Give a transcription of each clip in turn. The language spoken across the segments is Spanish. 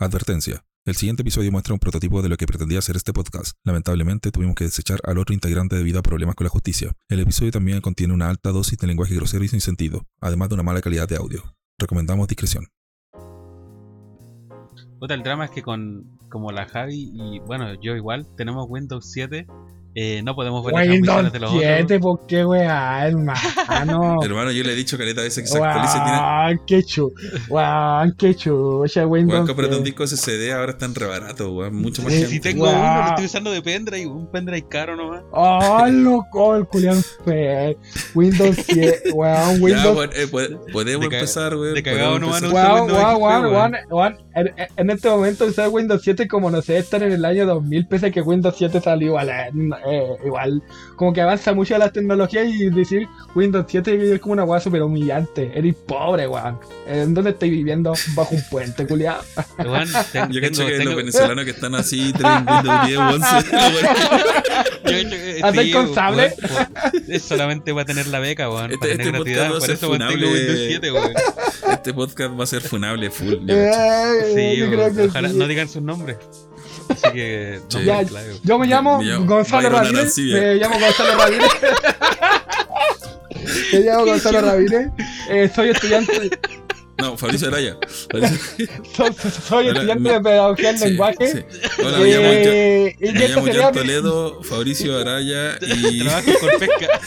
Advertencia. El siguiente episodio muestra un prototipo de lo que pretendía ser este podcast. Lamentablemente tuvimos que desechar al otro integrante debido a problemas con la justicia. El episodio también contiene una alta dosis de lenguaje grosero y sin sentido, además de una mala calidad de audio. Recomendamos discreción. Puta, el drama es que con como la Javi y bueno, yo igual tenemos Windows 7 eh, no podemos ver las Windows transmisiones de los 7, otros. ¿por qué weá, hermano? Hermano, yo le he dicho caleta veces que se actualice. Tiene... Weón, qué chu, weón, qué chucha, Windows cómprate un 7. disco SSD, ahora están re baratos, weón. Mucho más Sí, Si tengo Wow. uno, lo estoy usando de pendrive, un pendrive caro nomás. Oh, loco, el Julián fue. Windows 7, weón, Ya, Windows. weón, eh, pode- podemos De empezar, weón. de cagado nomás, no Weón, weón, en, este momento usar Windows 7 es como no sé, estar en el año 2000, pese a que Windows 7 salió igual, eh, eh, igual, como que avanza mucho la tecnología y decir Windows 7 es como una weá súper humillante, eres pobre, weón. ¿En dónde estoy viviendo? Bajo un puente, culiado. Yo tengo- que los venezolanos que están así, tienen Windows 10, 11. weón. yo he hecho que- ¿Andáis sí, con sable? Es solamente para tener la beca, weón. Este- para tener este gratuidad. podcast va a ser funable. Windows 7, weón. Este podcast va a ser funable full. Sí, yo creo que ojalá sí. no digan sus nombres. Así que. Sí. Ya, claro. Yo me llamo, Me Gonzalo Ramírez. Me llamo Gonzalo Ramírez. me llamo Gonzalo Ramírez. Eh, soy estudiante, No, Fabricio Araya. Soy Hola, estudiante de pedagogía del Sí, lenguaje. sí. Hola, me llamo, Eh, y me llamo John Toledo, Fabricio Araya y. Trabajo con pesca.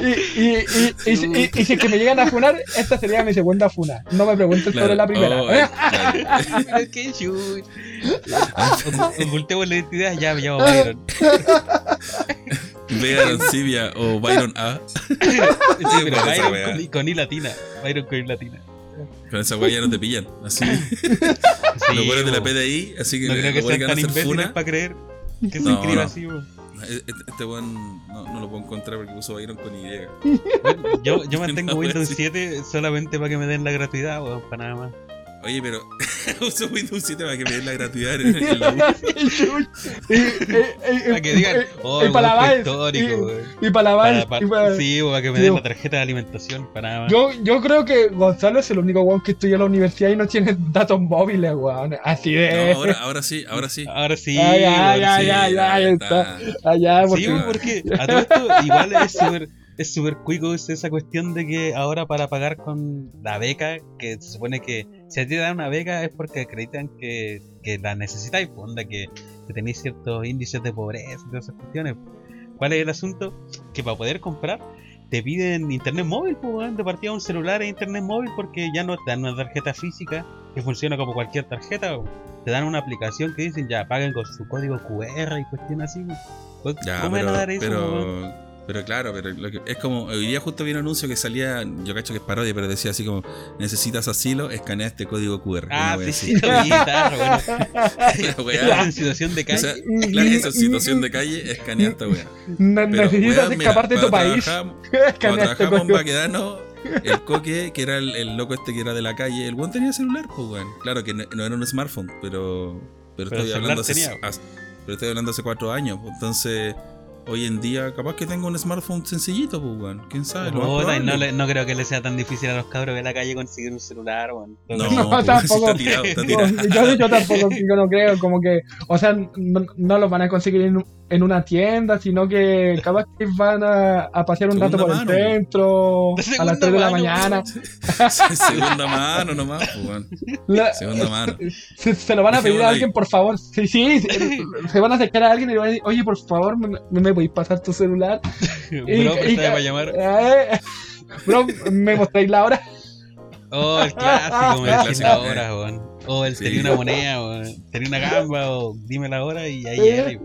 Y, y, y, y, y- y si es que me llegan a funar, esta sería mi segunda funa. No me pregunten Claro. sobre la primera. Oh, eh, claro. Ocultemos la identidad, ya me llamo Vega Arancibia o Byron A. Sí, pero con esa Byron con, I- con I latina. Byron con I latina. Con esa weá ya no te pillan. Así. Sí, Los buenos de la. PDI, así que No creo que sean tan imbéciles para creer que se No, no. así, bo. Este, weón no, no lo puedo encontrar porque puso Byron con Y. Yo, yo mantengo Windows sí. 7 solamente para que me den la gratuidad, weón, para nada más. Oye, pero uso Windows 7 para que me den la gratuidad en, en la Para que digan, y- oh, y para la histórico, y- y para la Para, para- y para- sí, o para que me den la tarjeta de alimentación, para nada más. Yo, yo creo que Gonzalo es el único weón que estudia en la universidad y no tiene datos móviles, weón. Así No, de. ahora, ahora sí, ahora sí. Ahora sí, Ay, ay, ay, sí. ay, ay, ahí está. Allá, porque. Sí, porque a todo esto igual es súper es súper cuico es esa cuestión de que ahora para pagar con la beca, que se supone que si a ti te dan una beca es porque acreditan que, que la necesitáis, onda, que, que tenéis ciertos índices de pobreza y todas esas cuestiones. ¿Cuál es el asunto? Que para poder comprar te piden internet móvil, pues, de partida un celular e internet móvil porque ya no te dan una tarjeta física que funciona como cualquier tarjeta, te dan una aplicación que dicen ya paguen con su código QR y cuestiones así. Ya, ¿Cómo van a dar eso, weón? pero, pero claro, pero lo que, es como, hoy día justo vi un anuncio que salía, yo cacho que es parodia, pero decía así como, necesitas asilo, escanea este código QR. Ah, sí, sí, lo vi, claro, bueno. Situación de o calle. sea, claro, situación de calle, escanea esta Pero, necesitas weón, mira, escapar de tu país. trabajamos- Cuando Escanea este trabajamos en. Baquedano, el coque, que era el, el loco este que era de la calle, el buen tenía celular, pues weón. Claro que no, no era un smartphone, pero. Pero, Pero estoy hablando hace, tenía. hace- pero estoy hablando hace cuatro años. pues, Entonces, hoy en día, capaz que tengo un smartphone sencillito, pues weón. ¿Quién sabe? Lo más Puta, y no, probable. le- no creo que le sea tan difícil a los cabros de la calle conseguir un celular, weón. No, No, pues, tampoco. está tirado, está No, tirado. yo, yo tampoco yo no creo, como que, o sea, no, no los van a conseguir en, en una tienda, sino que capaz que van a, a pasear un rato por el centro a las 3 de la mañana. Segunda mano nomás, pues. La- Segunda mano. se, se lo van a pedir a alguien, por favor. Sí, sí, se, se van a acercar a alguien y le van a decir, oye, por favor, ¿me, me podéis pasar tu celular? Bro, que estaba para llamar. Eh, bro, ¿me mostráis la hora? Oh, el clásico, me El decís la clásico, hora, weón. O el Sí. tenía una moneda, weón. Tenía una gamba, o dime la hora y ahí Eh. era.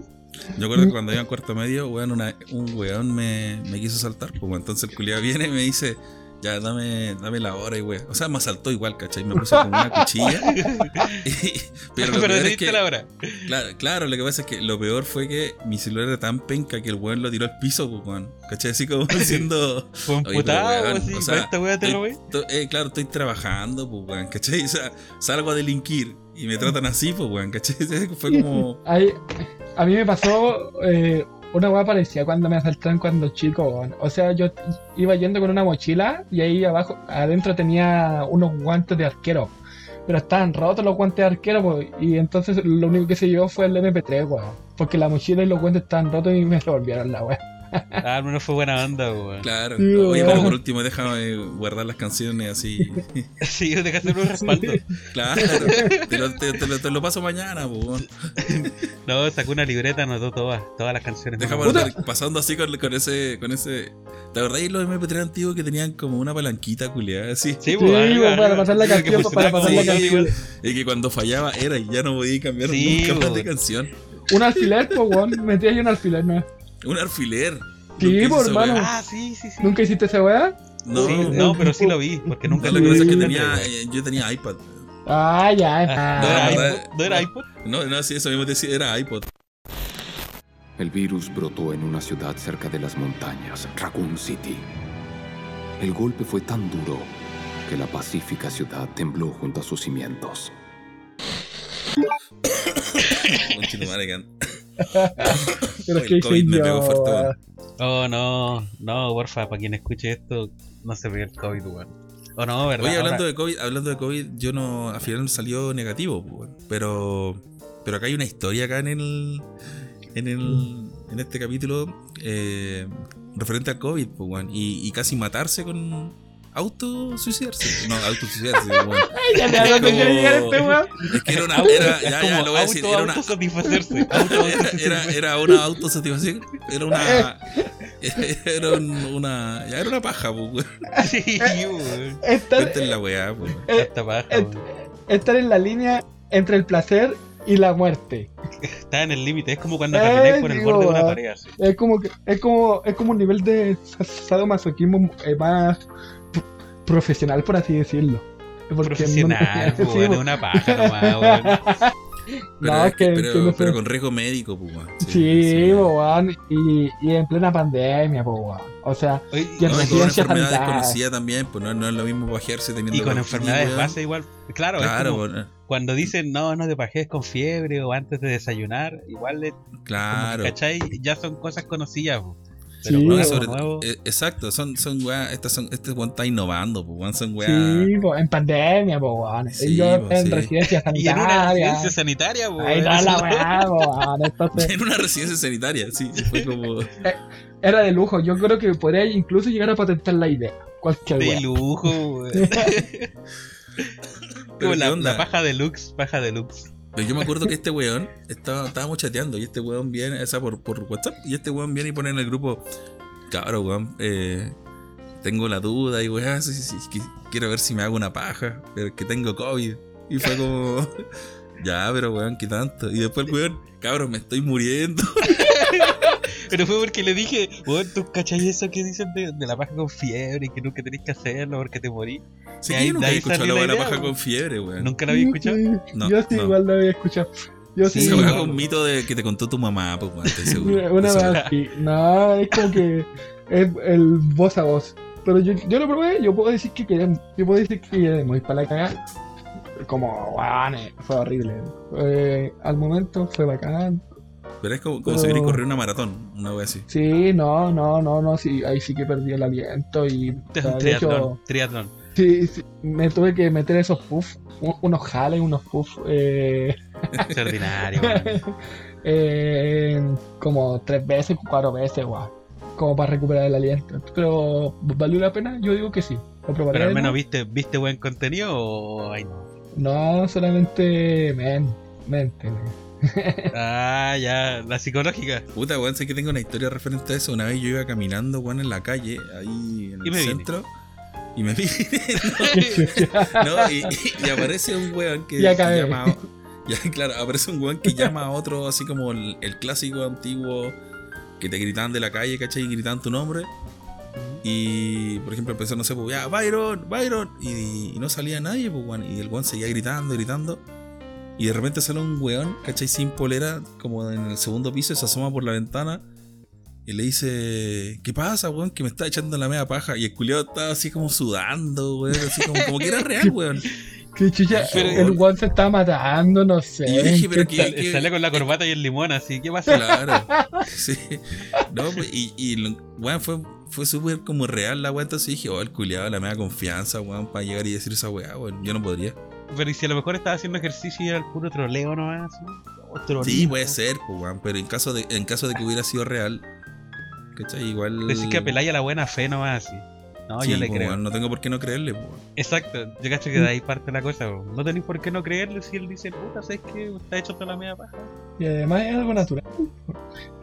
Yo recuerdo que cuando iba en cuarto medio, weón, una- un weón me, me quiso saltar, pues. Entonces el culiado viene y me dice, ya dame, dame la hora y weón. O sea, me asaltó igual, ¿cachai? Me puso como una cuchilla. Y- pero lo Pero peor te es que. la hora. Claro, claro, lo que pasa es que lo peor fue que mi celular era tan penca que el weón lo tiró al piso, pues weón. ¿Cachai? Así como diciendo. Fue un Oye, pero, putado, weón, así. o sea, esta weá te lo eh, claro, estoy trabajando, pues weón, ¿cachai? O sea, salgo a delinquir y me tratan así, pues weón, ¿cachai? Fue como. Ahí, a mí me pasó eh, una hueá parecida cuando me asaltaron cuando chico. weón. O sea, yo iba yendo con una mochila y ahí abajo, adentro tenía unos guantes de arquero. pero estaban rotos los guantes de arquero, pues, y entonces lo único que se llevó fue el MP3, weón. Porque la mochila y los guantes estaban rotos y me revolvieron la weón. Ah, al menos fue buena onda, weón. Claro. Sí, Oye, weón. pero por último, déjame guardar las canciones así. Sí, dejaste un respaldo. Claro. Te lo, te- te lo- te lo paso mañana, weón. No, sacó una libreta, anotó todas, todas las canciones. Déjame pasando así con, con ese. con ese. ¿Te acordás de los MP3 antiguos que tenían como una palanquita culiada así? Sí, Sí, weón, para arriba. pasar la canción, para pasar la canción. Y que cuando fallaba era y ya no podía cambiar Sí, nunca más de canción. Un alfiler, pues, weón. Metí ahí un alfiler, ¿no? Un alfiler. Sí, esa hermano. Ah, sí, sí, sí. ¿Nunca hiciste esa weá? No, Sí, no, pero sí lo vi, porque nunca lo que tenía, eh, yo tenía iPad. Ah, ya. Ah. ¿No era iPod? ¿No era iPod? No, no, sí, eso mismo decía, era iPod. El virus brotó en una ciudad cerca de las montañas, Raccoon City. El golpe fue tan duro que la pacífica ciudad tembló junto a sus cimientos. Pero es el que COVID me pegó fuerte, weón. Oh, no, no, porfa, para quien escuche esto, no se pegue el COVID, weón. O no, ¿verdad? Oye, hablando Ahora- de COVID, hablando de COVID, yo no, al final salió negativo, weón. pero, pero acá hay una historia acá en el, en el, en este capítulo eh, referente al COVID, pues, weón, y, y casi matarse con autosuicidarse, no, autosuicidarse, weón. Ay, ya te hago que quiere llegar este weón. Es que era una, Auto- era, es ya, ya, lo voy a decir, auto- era una, autosatisfacerse. era, autosatisfacerse. era, era una autosatisfacción, era una, era un- una, ya era una paja, pues, weón. Sí, weón. Estar, Cuenten la weá, pues. weón. eh, Esta paja, estar en la línea entre el placer y la muerte. Está en el límite, es como cuando Eh, camináis por el digo, borde de una pared. así. Es como que es como es como un nivel de sadomasoquismo eh, más profesional por así decirlo. Porque Profesional, no- sí, es una paja nomás. Pero, No, es que- que- pero, que no pero con riesgo médico, pues, weón. Sí, po, weón, y, y en plena pandemia, weón. O sea, Oye, Y en No, y con una enfermedad desconocida también, pues no, no es lo mismo pajearse teniendo. Y con enfermedades base igual. Claro, es Claro, como cuando dicen no, no te pajes con fiebre o antes de desayunar, igual es claro. que, ¿cachai? Ya son cosas conocidas. Pero Sí, sobre- eh, exacto, son, son weas, estas son, este weón está innovando, pues weón, son weas. sí, po, en pandemia, po, weón. Sí, Yo po, en sí. residencia y en una sanitaria. residencia sanitaria, po, Ahí weón, está la weá, po, weón. Entonces, En una residencia sanitaria, sí, fue como. era de lujo. Yo creo que podría incluso llegar a patentar la idea. Cualquier De weá. lujo, weón. Pero la, onda. la paja deluxe, paja deluxe. Pero yo me acuerdo que este weón estaba, estábamos chateando y este weón viene, o sea, por, por WhatsApp, y este weón viene y pone en el grupo, cabrón, weón, eh, tengo la duda y weón, quiero ver si me hago una paja, pero que tengo COVID. Y fue como, ya, pero weón, ¿qué tanto? Y después el weón, cabrón, me estoy muriendo. Pero fue porque le dije, weón, ¿tú cachai eso que dicen de, de la paja con fiebre y que nunca tenés que hacerlo porque te morís? Sí, ahí- yo nunca había escuchado la la buena paja con fiebre, weón. ¿Nunca lo había escuchado? No, yo sí, no. igual lo había escuchado. Yo sí. Es weón. un mito de que te contó tu mamá, pues weón, estoy seguro. Una vez así. No, es como que es el voz a voz. Pero yo, yo lo probé, yo puedo decir que quedé, yo puedo decir que quedé muy para la cagada. Como, weón, eh, fue horrible. Eh, al momento fue bacán. Pero es como, como Pero- si correr una maratón, una wea así. Sí, no, no, no, no, sí, ahí sí que perdí el aliento y sea, de triatlón, hecho, triatlón. Sí, sí, me tuve que meter esos puffs, unos jales, unos puffs, eh, Extraordinario, eh, como tres veces, cuatro veces, guau, como para recuperar el aliento. Pero valió la pena, yo digo que sí. Lo probaré. Pero al menos viste, viste buen contenido o ay no. No, solamente men, mente. men. Ah, ya, la psicológica. Puta, weón, sé que tengo una historia referente a eso. Una vez yo iba caminando, weón, en la calle, ahí en el vine. Y me vi. no, y, y aparece un weón que, Y acabé. que llama. a- Ya, claro, aparece un weón que llama a otro, así como el, el clásico antiguo que te gritaban de la calle, ¿cachai? Y gritaban tu nombre. Y, por ejemplo, empezó, no sé, pues, ya, Byron, Byron. Y, y no salía nadie, pues, weón. Y el weón seguía gritando, gritando. Y de repente sale un weón, ¿cachai? Sin polera, como en el segundo piso, se asoma por la ventana. Y le dice, ¿qué pasa, weón? Que me está echando la media paja. Y el culiado estaba así como sudando, weón. Así como, como que era real, weón. Que chucha, Pero- el one se está matando, no sé. Y yo dije, pero ¿qué que- tal? que- Sale con la corbata y el limón así, ¿qué pasa? Claro. Sí. No, pues, y, y weón, fue, fue súper como real la weón. Entonces dije, oh, el culiado, la media confianza, weón, para llegar y decir esa weá, weón. Yo no podría. Pero ¿y si a lo mejor estaba haciendo ejercicio y era el puro troleo nomás? ¿no? O Sí, puede ser, pues, weón, pero en caso de en caso de que hubiera sido real, ¿cachai? Igual. Decís que apeláis a la buena fe nomás así. No, Sí, yo le creo. no tengo por qué no creerle. Exacto, yo cacho que de ahí parte la cosa. po. No tenéis por qué no creerle si él dice, puta, ¿sabes qué? Está hecho toda la media paja. Y además es algo natural.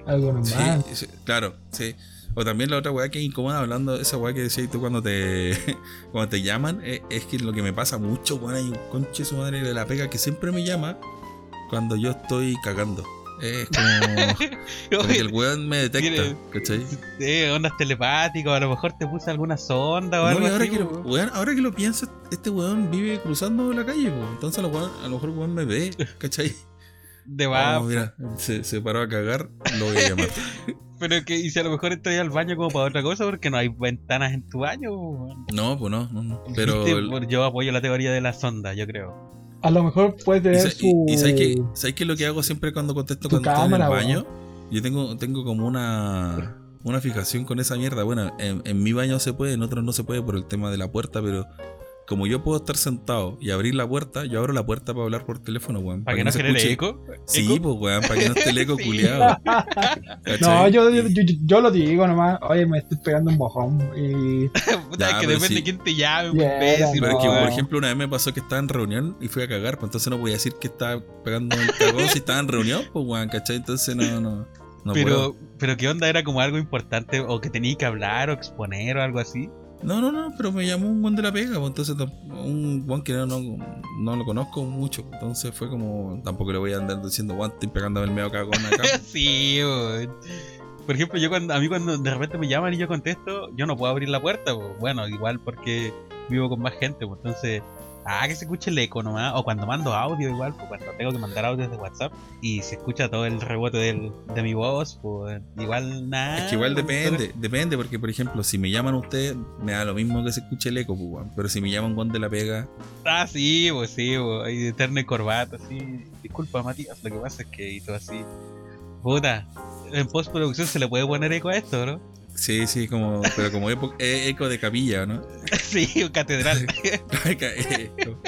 Algo normal. Sí, sí, claro, sí. O también la otra weá que incomoda hablando, esa weá que decías tú cuando te cuando te llaman, es, es que lo que me pasa mucho, weón, hay un conche su madre de la pega que siempre me llama cuando yo estoy cagando. Es como, como que el weón me detecta, Tiene- ¿cachai? Eh, ondas telepáticas, a lo mejor te puse alguna sonda o No, algo ahora, así. que lo, weón, ahora que lo pienso, este weón vive cruzando la calle, entonces a lo, weón- a lo mejor el weón me ve, ¿cachai? De va, Oh, mira, se, se paró a cagar, lo voy a llamar. pero que y si a lo mejor estoy al baño como para otra cosa porque no hay ventanas en tu baño. weón. No, pues no, no, no. Pero. Yo apoyo la teoría de la sonda, yo creo. A lo mejor puede Y, tener sa- su. y- y sabes que, sabes que lo que hago siempre cuando contesto cuando estoy en el cámara, baño, yo tengo, tengo como una, una fijación con esa mierda. Bueno, en, en mi baño se puede, en otros no se puede por el tema de la puerta, pero como yo puedo estar sentado y abrir la puerta, yo abro la puerta para hablar por teléfono, weón. Para que no se genere escuche- eco. Sí, ¿Eco? pues weón, para que no esté el eco Sí. culiado. No, yo, yo, yo, yo lo digo nomás. Oye, me estoy pegando un mojón. Y. Puta, Ya, es que depende sí. de quién te llame, Yeah, imbécil. Pero es que, por ejemplo, una vez me pasó que estaba en reunión y fui a cagar, pues entonces no podía decir que estaba pegando el cagón si estaba en reunión, pues weón, ¿cachai? Entonces no, no, no puedo. pero, pero qué onda era como algo importante o que tenía que hablar o exponer o algo así. No, no, no, pero me llamó un buen de la pega, pues entonces un buen que no, no, no lo conozco mucho, entonces fue como, tampoco le voy a andar diciendo, Juan, estoy pegándome el medio cagón acá. sí. Por ejemplo, yo cuando a mí cuando de repente me llaman y yo contesto, yo no puedo abrir la puerta, po. bueno, igual porque vivo con más gente, pues entonces, ah, que se escuche el eco nomás, o cuando mando audio igual, pues cuando tengo que mandar audios de WhatsApp y se escucha todo el rebote del, de mi voz, pues igual nada. es que igual depende, depende, porque por ejemplo, si me llaman ustedes, me da lo mismo que se escuche el eco, pues, pero si me llaman Juan de la pega, Ah, sí, pues sí, pues, eterno y corbata, sí. Disculpa, Matías, lo que pasa es que hizo así. Puta, en postproducción se le puede poner eco a esto, ¿no? Sí, sí, como, pero como epo- eh, eco de capilla, ¿no? sí, catedral. Eco.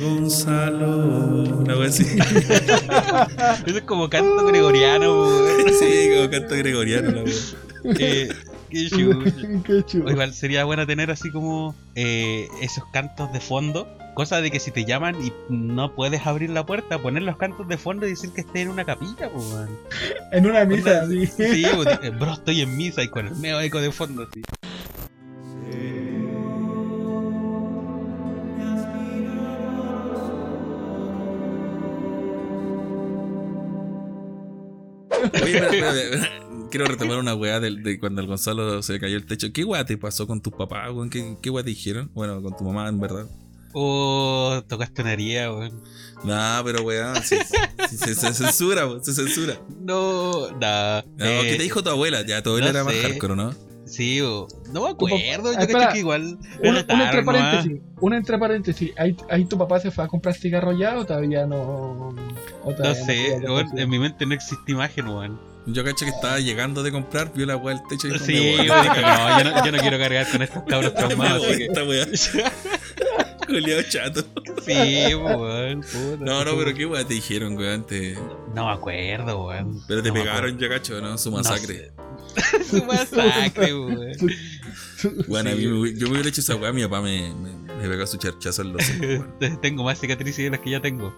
Gonzalo, una wea así. Eso es como canto gregoriano. Sí, como canto gregoriano, la wea. Eh, qué chucha. Qué chulo. Igual sería bueno tener así como eh, esos cantos de fondo. Cosa de que si te llaman y no puedes abrir la puerta, poner los cantos de fondo y decir que estés en una capilla, pues, weón. En una misa, Onda, sí. Sí, pues, bro, estoy en misa y con el medio eco de fondo, sí. Oye, quiero retomar una weá de, de cuando el Gonzalo se le cayó el techo. ¿Qué weá te pasó con tus papás, weón? ¿Qué, qué weá te dijeron? Bueno, con tu mamá, en verdad. Oh, tocaste una herida, weón. No, pero sí, se, se censura, weón, se censura. No, no. No, eh, ¿Qué te dijo tu abuela? Ya, tu abuela no era más hardcore, ¿no? Sí, o- no me acuerdo. Yo cacho que igual. Una, una entre paréntesis, una entre paréntesis, ¿ahí, ahí tu papá se fue a comprar cigarro ya o todavía no? o No todavía sé, weón, comprar en mi mente no existe imagen, weón. Yo caché que estaba llegando de comprar, vio la weá del techo y dijo, Sí, weón, no, yo no, yo no quiero cargar con estos cabros Me traumados. voy así que-. Culeado chato. Sí, weón. No, no, pero qué weá te dijeron, weón. Te... No me acuerdo, weón. Pero te No pegaron, yo cacho, ¿no? Su No masacre. sé. Su masacre, weón. Bueno, a mí Sí. me- yo me hubiera hecho esa weá, mi papá me, me, me pegó su charchazo en los ojos, weón. Tengo más cicatrices de las que ya tengo.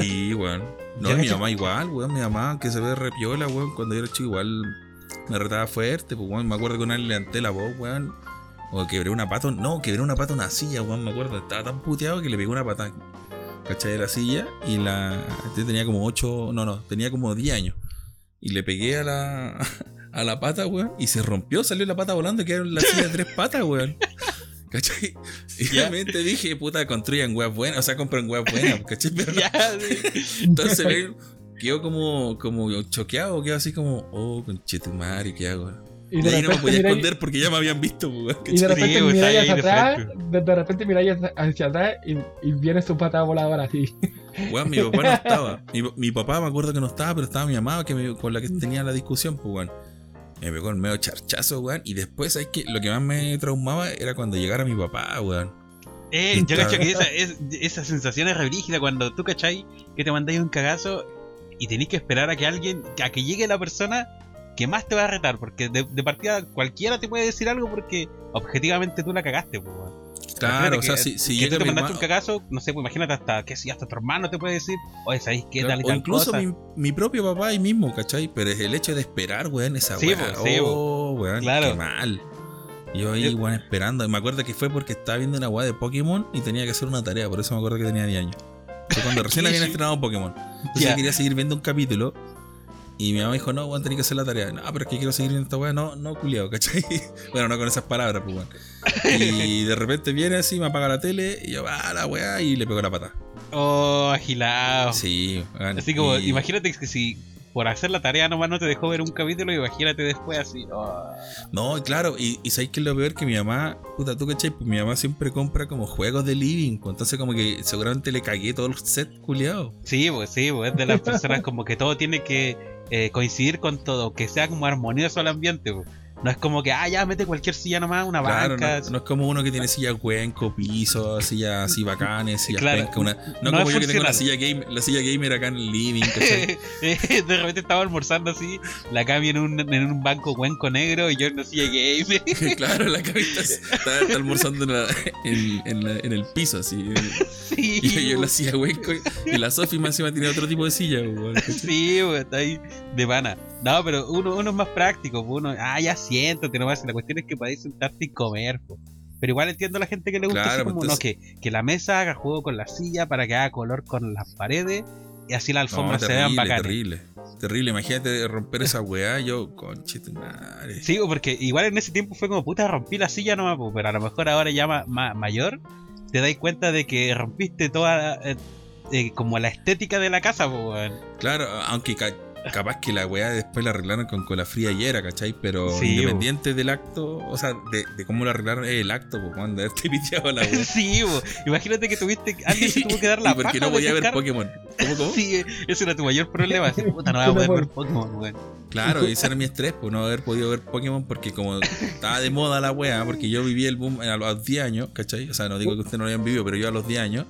Sí, weón. No, Ya, mi mamá igual, weón. Mi mamá, que se ve repiola, weón. Cuando yo era chico, igual me retaba fuerte, pues, weón. Me acuerdo que una vez le levanté la voz, weón. O quebré una pata. No, quebré una pata en una silla, weón. Me acuerdo. Estaba tan puteado que le pegué una pata, ¿cachai? De la silla. Y la. Este tenía como 8. No, no, tenía como 10 años. Y le pegué a la. A la pata, weón. Y se rompió, salió la pata volando. y Quedaron la silla de tres patas, weón. ¿Cachai? Y obviamente dije, puta, construyan weas buenas. O sea, compren weas buenas, ¿cachai? Pero sí. entonces quedó como, como choqueado, quedó así como, oh, conchetumare, ¿qué hago? Y de ahí no me repente podía miráis- esconder porque ya me habían visto, pues, Y de repente Sí, pues, miráis hacia atrás, de, de repente miráis hacia- atrás y, y viene su pata voladora así. Weón, mi papá no estaba. Mi, mi papá me acuerdo que no estaba, pero estaba mi mamá que me- con la que tenía la discusión, pues, weón. Me pegó el medio charchazo, weón. Y después, ¿sabes qué? Lo que más me traumaba era cuando llegara mi papá, weón. Eh, yo cacho que esa, es- esa sensación es re brígida cuando tú cachai que te mandáis un cagazo y tenéis que esperar a que alguien, a que llegue la persona que más te va a retar, porque de, de partida cualquiera te puede decir algo porque objetivamente tú la cagaste, pues. weón. Claro, Imagínate o sea, que- si, si que llega tú te mandaste un cagazo, no sé, pues imagínate hasta que si hasta tu hermano te puede decir, oye, ¿sabéis qué Claro, tal y o tal incluso cosa? mi, mi propio papá ahí mismo, ¿cachai? Pero es el hecho de esperar, weón, esa Sí, weá. po, sí, oh, weón, Claro. qué mal. Yo ahí, weón, esperando. Y me acuerdo que fue porque estaba viendo una weá de Pokémon y tenía que hacer una tarea, por eso me acuerdo que tenía 10 años. Fue cuando recién habían estrenado Pokémon. Entonces yo quería seguir viendo un capítulo. Y mi mamá dijo, no, weón, tenés que hacer la tarea. No, pero es que quiero seguir viendo esta weá. No, no, culiado, ¿cachai? Bueno, no con esas palabras, pues, weón. Y de repente viene así, me apaga la tele y yo, ah, la weá, y le pego la pata. Oh, agilado. Sí, weón. Así como, y- imagínate que si por hacer la tarea nomás no te dejó ver un capítulo, imagínate después así. oh. No, claro, y, y sabéis que es lo peor que mi mamá, puta, tú cachai, pues mi mamá siempre compra como juegos de living, pues, entonces como que seguramente le cagué todos los sets culiados. Sí, pues sí, pues es de las personas como que todo tiene que eh, coincidir con todo, que sea como armonioso el ambiente. No es como que, ah, ya mete cualquier silla nomás, una Claro, banca. no, no es como uno que tiene silla cuenco, piso, sillas así bacanes, sillas Claro, penca, una, no, no como yo que tengo la silla gamer, la silla gamer acá en el living. Eh, de repente estaba almorzando así, la Cami en un, en un banco cuenco negro y yo en una silla gamer. claro, la cabeza está, está almorzando en, la- en- en la- en el piso, así. sí, Y yo, yo en la silla hueco, y la Sofi más encima tiene otro tipo de silla. Sí, está ahí de pana. No, pero uno, uno es más práctico, pues, uno, ah, ya siéntate nomás, la cuestión es que podéis sentarte y comer. Pero igual entiendo a la gente que le gusta Claro, así como, no, que, que la mesa haga juego con la silla para que haga color con las paredes y así las No, alfombras se vean bacanas. terrible. Terrible, imagínate romper esa weá, yo, conchito madre. Sí, porque igual en ese tiempo fue como, puta, rompí la silla nomás, pues, pero a lo mejor ahora ya ma- ma- mayor, te dais cuenta de que rompiste toda, eh, eh, como la estética de la casa, weón. Claro, aunque capaz que la weá después la arreglaron con cola fría y era, ¿cachai? Pero Sí, independiente del acto, o sea, de, de cómo lo arreglaron, es el acto, pues, cuando haberte piteado la weá. sí, pues, imagínate que tuviste, alguien se tuvo que dar la porque paja no podía ver Pokémon. ¿Cómo, cómo? Sí, eh, ese era tu mayor problema. Decir, puta, no voy a poder ver Pokémon, weón. Claro, ese era mi estrés, pues no haber podido ver Pokémon porque como estaba de moda la weá, porque yo viví el boom a los 10 años, ¿cachai? O sea, no digo que ustedes no lo hayan vivido, pero yo a los 10 años,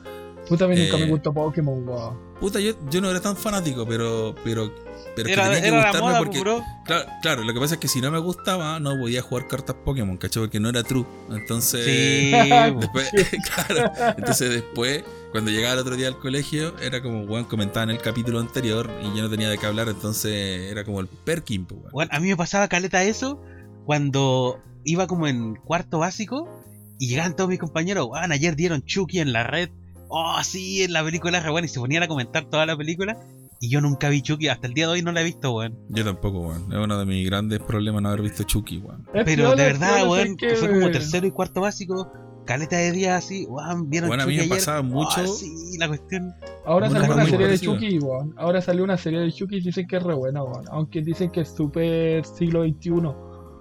Puta, a mí nunca Eh, me gustó Pokémon, weón. puta, yo, yo no era tan fanático, pero, pero, pero es que Era, tenía que era la gustarme moda, porque, bro. Claro, claro, lo que pasa es que si no me gustaba, no podía jugar cartas Pokémon, ¿cachai? Porque no era true. Entonces, Sí, después, claro, entonces después, cuando llegaba el otro día al colegio, era como, weón, comentaba en el capítulo anterior y yo no tenía de qué hablar, entonces era como el Perkin, weón. Weón, a mí me pasaba caleta eso cuando iba como en cuarto básico y llegaban todos mis compañeros, weón, ayer dieron Chucky en la red. Oh, sí, en la película buena y se ponían a comentar toda la película. Y yo nunca vi Chucky, hasta el día de hoy no la he visto, weón. Yo tampoco, weón. Es uno de mis grandes problemas no haber visto Chucky, weón. Es Pero de verdad, weón, que fue como tercero y cuarto básico, caleta de días así, weón, vieron Bueno, a mí Chucky me ayer. pasaba mucho- Oh, sí, la cuestión. Ahora salió una serie de. Chucky, weón. Ahora salió una serie de Chucky y dicen que es re buena, weón. Aunque dicen que es súper siglo XXI.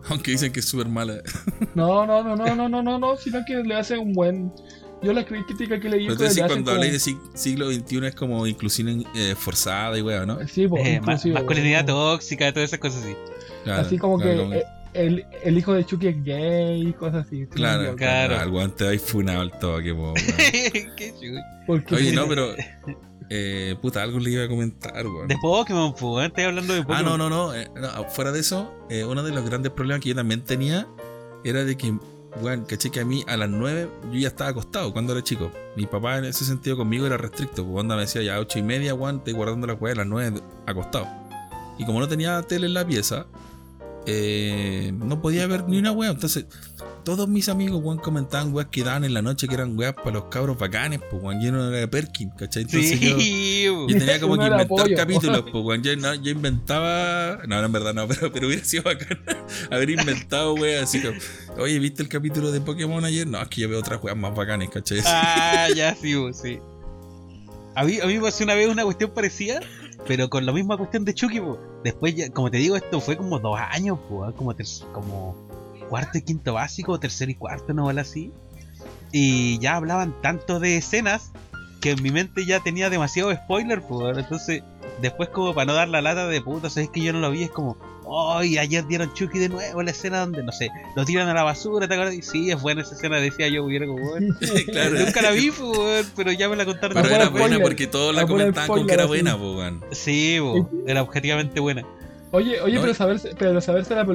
Aunque dicen que es súper mala. No, no, no, no, no, no, no, no, sino que le hace un buen. Yo la crítica que leí Pero es tú que decís le hacen cuando como- habláis de sig- siglo XXI es como inclusión eh, forzada y weón, ¿no? Sí, pues, Eh, masculinidad weón. tóxica, todas esas cosas así. Claro, Así como claro, que eh, el, el hijo de Chucky es gay y cosas así. Claro. Claro. claro. Al guante ahí funado al toque, po. Qué chulo. Porque Oye, no, pero. Eh, puta, algo le iba a comentar, weón. De Pokémon, pues, weón, estoy hablando de Pokémon. Ah, no, no, no, eh, no, Fuera de eso, eh, uno de los grandes problemas que yo también tenía era de que, weón, caché que a mí a las 9 yo ya estaba acostado cuando era chico. Mi papá en ese sentido conmigo era restricto, pues onda me decía ya a 8 y media, weón, estoy guardando la weá a las 9 acostado. Y como no tenía tele en la pieza, eh, no podía ver ni una weá. Entonces, todos mis amigos, weón, comentaban weas que daban en la noche que eran weas para los cabros bacanes, pues, weón, yo no era Perkin, ¿cachai? Entonces yo, Sí, yo tenía como que inventar pollo. capítulos, pues, weón. Yo, no, yo inventaba. No, no, en verdad no, pero, pero hubiera sido bacán haber inventado, weón. Así como, oye, ¿viste el capítulo de Pokémon ayer? No, es que yo veo otras weas más bacanes, ¿cachai? Ah, ya sí, sí. A mí, a mí me pasó una vez una cuestión parecida, pero con la misma cuestión de Chucky, pues. Después, ya, como te digo, esto fue como dos años, pues, como, como cuarto y quinto básico, tercero y cuarto, no vale así. Y ya hablaban tanto de escenas que en mi mente ya tenía demasiado spoiler, pues. Entonces, después como para no dar la lata de puta, sabes que yo no lo vi, es como, ¡Ay! ayer dieron Chucky de nuevo la escena donde, no sé, lo tiran a la basura, ¿te acuerdas? Y sí, es buena esa escena, decía yo, hubiera como, weón. claro. Nunca la vi, pues, pero ya me la contaron. Pero era spoiler. buena porque todos la comentaban con que era buena, weón. Sí, era objetivamente buena. Oye, oye, No, pero saberse, pero saberse la,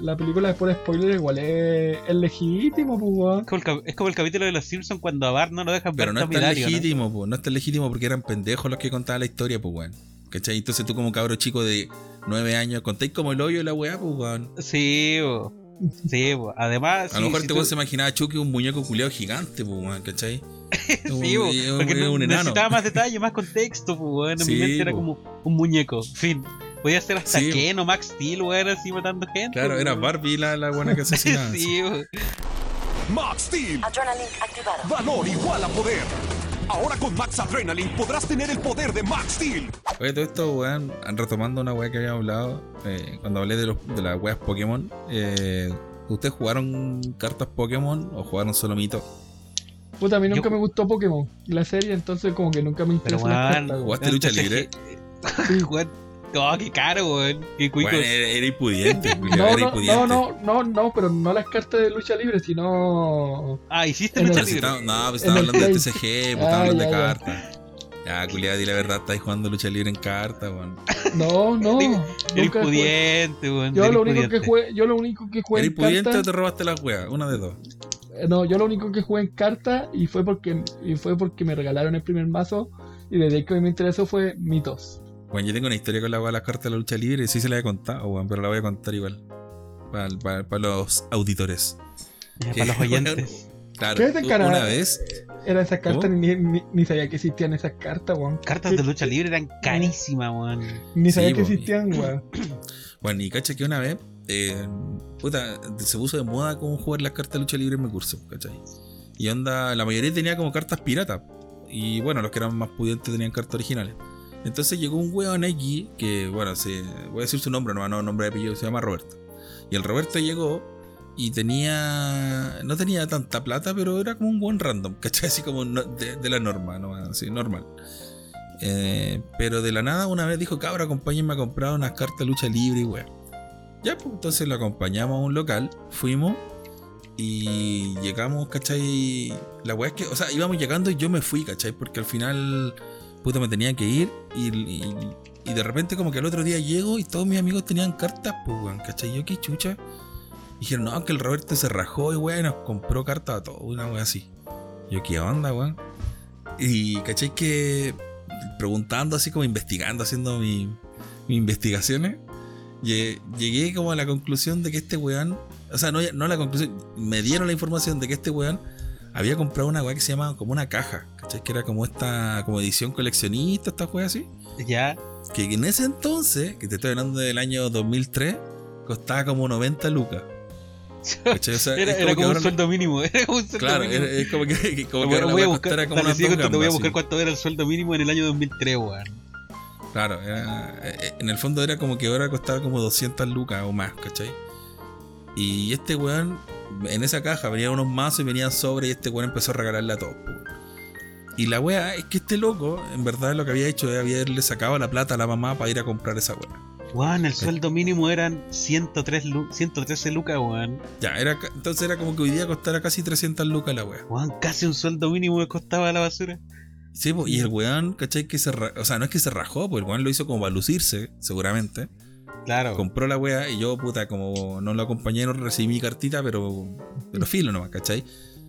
la película después de spoiler igual es, es legítimo, pues, weón. Es como, el, cap- es como el capítulo de los Simpsons cuando a Bart no lo dejan ver Pero no es tan Tomidario, ¿no? legítimo, po. No es tan legítimo porque eran pendejos los que contaban la historia, pues, weón. ¿Cachai? Entonces tú como cabro chico de 9 años contáis como el hoyo de la weá, pues, weón. Sí, po. Sí, po. Además, A lo sí, mejor si este tú- se imaginaba a Chucky un muñeco culeado gigante, pues, weón, ¿cachai? Sí, po, un- porque un enano. necesitaba más detalle, más contexto, pues, weón. En mi Sí, mente era como un muñeco, fin. Podía ser hasta Sí. Ken o Max Steel, weón, así matando gente. Claro, era weón. Barbie la, la buena que asesinaba. sí, po. Max Steel. Adrenaline activado. Valor igual a poder. Ahora con Max Adrenaline podrás tener el poder de Max Steel. Oye, todo esto, weón, retomando una weá que habíamos hablado, eh, cuando hablé de, los, de las weas Pokémon, eh, ¿ustedes jugaron cartas Pokémon o jugaron solo mito? Puta, a mí nunca Yo- me gustó Pokémon, la serie, entonces como que nunca me Pero, interesó las weón, cartas, weón. ¿Jugaste lucha libre? Weón, oh, qué caro, weón. Qué cuico. Weón, era, era impudiente, No, era no, impudiente. no, no, no, no, pero no las cartas de lucha libre, sino... Ah, hiciste lucha si libre. estaba- no, pues En estaba el hablando de. TCG, pues Ah, estaba hablando de cartas. Ya, culiado, di la verdad, estáis jugando lucha libre en cartas, weón. No, no, Eres- nunca Eres jugué- pudiente, weón. Yo lo único que jugué, yo lo único que jugué ¿Eres en impudiente o te robaste las weas? Una de dos. eh, no, yo lo único que jugué en cartas y fue porque y fue porque me regalaron el primer mazo y desde que me interesó fue mitos. Bueno, yo tengo una historia con la wea de las cartas de la lucha libre, sí se la he contado, weón, pero la voy a contar igual. Para, para- para los auditores. Ya, ¿Qué? Para los oyentes. Claro, Canadá. una vez Era esas cartas, ni, ni, ni sabía que existían esas cartas, weón. Cartas de lucha libre eran carísimas, weón. Ni sabía Sí, que existían, weón. Bueno, y cacha que una vez, eh, puta, se puso de moda cómo jugar las cartas de lucha libre en mi curso, ¿cachai? Y onda, la mayoría tenía como cartas piratas. Y bueno, los que eran más pudientes tenían cartas originales. Entonces llegó un weón aquí, que bueno, se, voy a decir su nombre, no, no nombre de apellido, se llama Roberto. Y el Roberto llegó y tenía, no tenía tanta plata, pero era como un buen random, ¿cachai? Así como de la norma, ¿no? Así, normal. Eh, pero de la nada una vez dijo, cabra, acompáñenme a comprar unas cartas de lucha libre y weón. Ya, pues entonces lo acompañamos a un local, fuimos y llegamos, ¿cachai? La weá es que, o sea, íbamos llegando y yo me fui, ¿cachai? Porque al final, puta, me tenía que ir y, y- de repente como que al otro día llego y todos mis amigos tenían cartas, pues, weón, ¿cachai? Yo qué chucha. Dijeron, no, que el Roberto se rajó y weón, nos compró cartas a todos, una weá así. Yo, ¿qué onda, weón? Y, ¿cachai? Que preguntando así como investigando, haciendo mi, mis investigaciones, lle- llegué como a la conclusión de que este weón, o sea, no, no la conclusión, me dieron la información de que este weón había comprado una weá que se llama como una caja, ¿cachai? Que era como esta, como edición coleccionista, esta weá así. Ya. Que en ese entonces, que te estoy hablando del año 2003, costaba como 90 lucas. ¿Cachai? O sea, Era, es era como un ahora- sueldo mínimo. Era como un sueldo Claro, mínimo. es, es como que, que como que ahora voy a buscar, como dale, unas sigue dos contando, voy a gambas, buscar sí. cuánto era el sueldo mínimo en el año 2003, weón. Claro, era- eh, en el fondo era como que ahora costaba como 200 lucas o más, ¿cachai? Y este weón, en esa caja venían unos mazos y venían sobre y este weón empezó a regalarle a todos. Y la weá es que este loco, en verdad lo que había hecho es haberle sacado la plata a la mamá para ir a comprar esa weá. Weón, el sueldo mínimo eran 103 lu 113 lucas, weón. Ya, era, entonces era como que hoy día costara casi 300 lucas la weá. Weón, casi un sueldo mínimo me costaba la basura. Sí, po, y el weón, ¿cachai? Que se o sea, no es que se rajó, pues el weón lo hizo como para lucirse, seguramente. Claro. compró la wea y yo, puta, como no lo acompañé, no recibí mi cartita, pero, pero filo nomás, ¿cachai?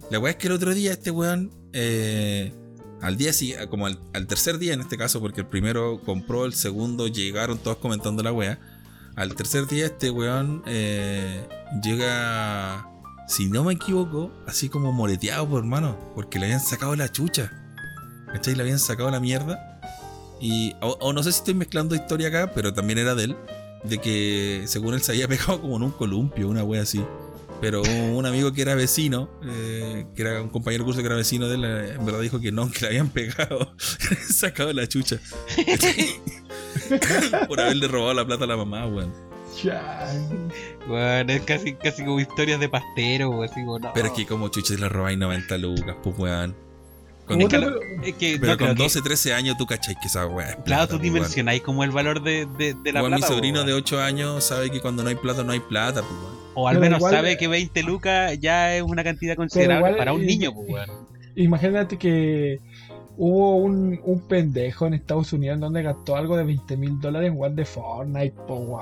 La wea es que el otro día este weón, eh, al día siguiente, como al, tercer día en este caso, porque el primero compró, el segundo llegaron todos comentando la wea. Al tercer día este weón eh, llega, si no me equivoco, así como moreteado, por hermano, porque le habían sacado la chucha. ¿Cachai? Le habían sacado la mierda. Y, o no sé si estoy mezclando historia acá, pero también era de él de que según él se había pegado como en un columpio, una wea así. Pero un amigo que era vecino, eh, que era un compañero de curso que era vecino de él, eh, en verdad dijo que no, que le habían pegado, que sacado la chucha. Por haberle robado la plata a la mamá, weón. Weón, es casi, casi como historias de pastero, weón. No. Pero es que como chucha le robáis 90 lucas, pues weón. Con- que pero- Es que pero no, creo con que- 12, 13 años tú cachai que esa weá. Claro, plata, tú weón. dimensionáis como el valor de, de, de la Weón, mi plata. sobrino de weón. 8 años sabe que cuando no hay plata, no hay plata, pues, weón. O al Pero menos igual- sabe que 20 lucas ya es una cantidad considerable igual- para un y- niño, pues, weón. Imagínate que hubo un, un pendejo en Estados Unidos donde gastó algo de 20 mil dólares en One de Fortnite, po, wow.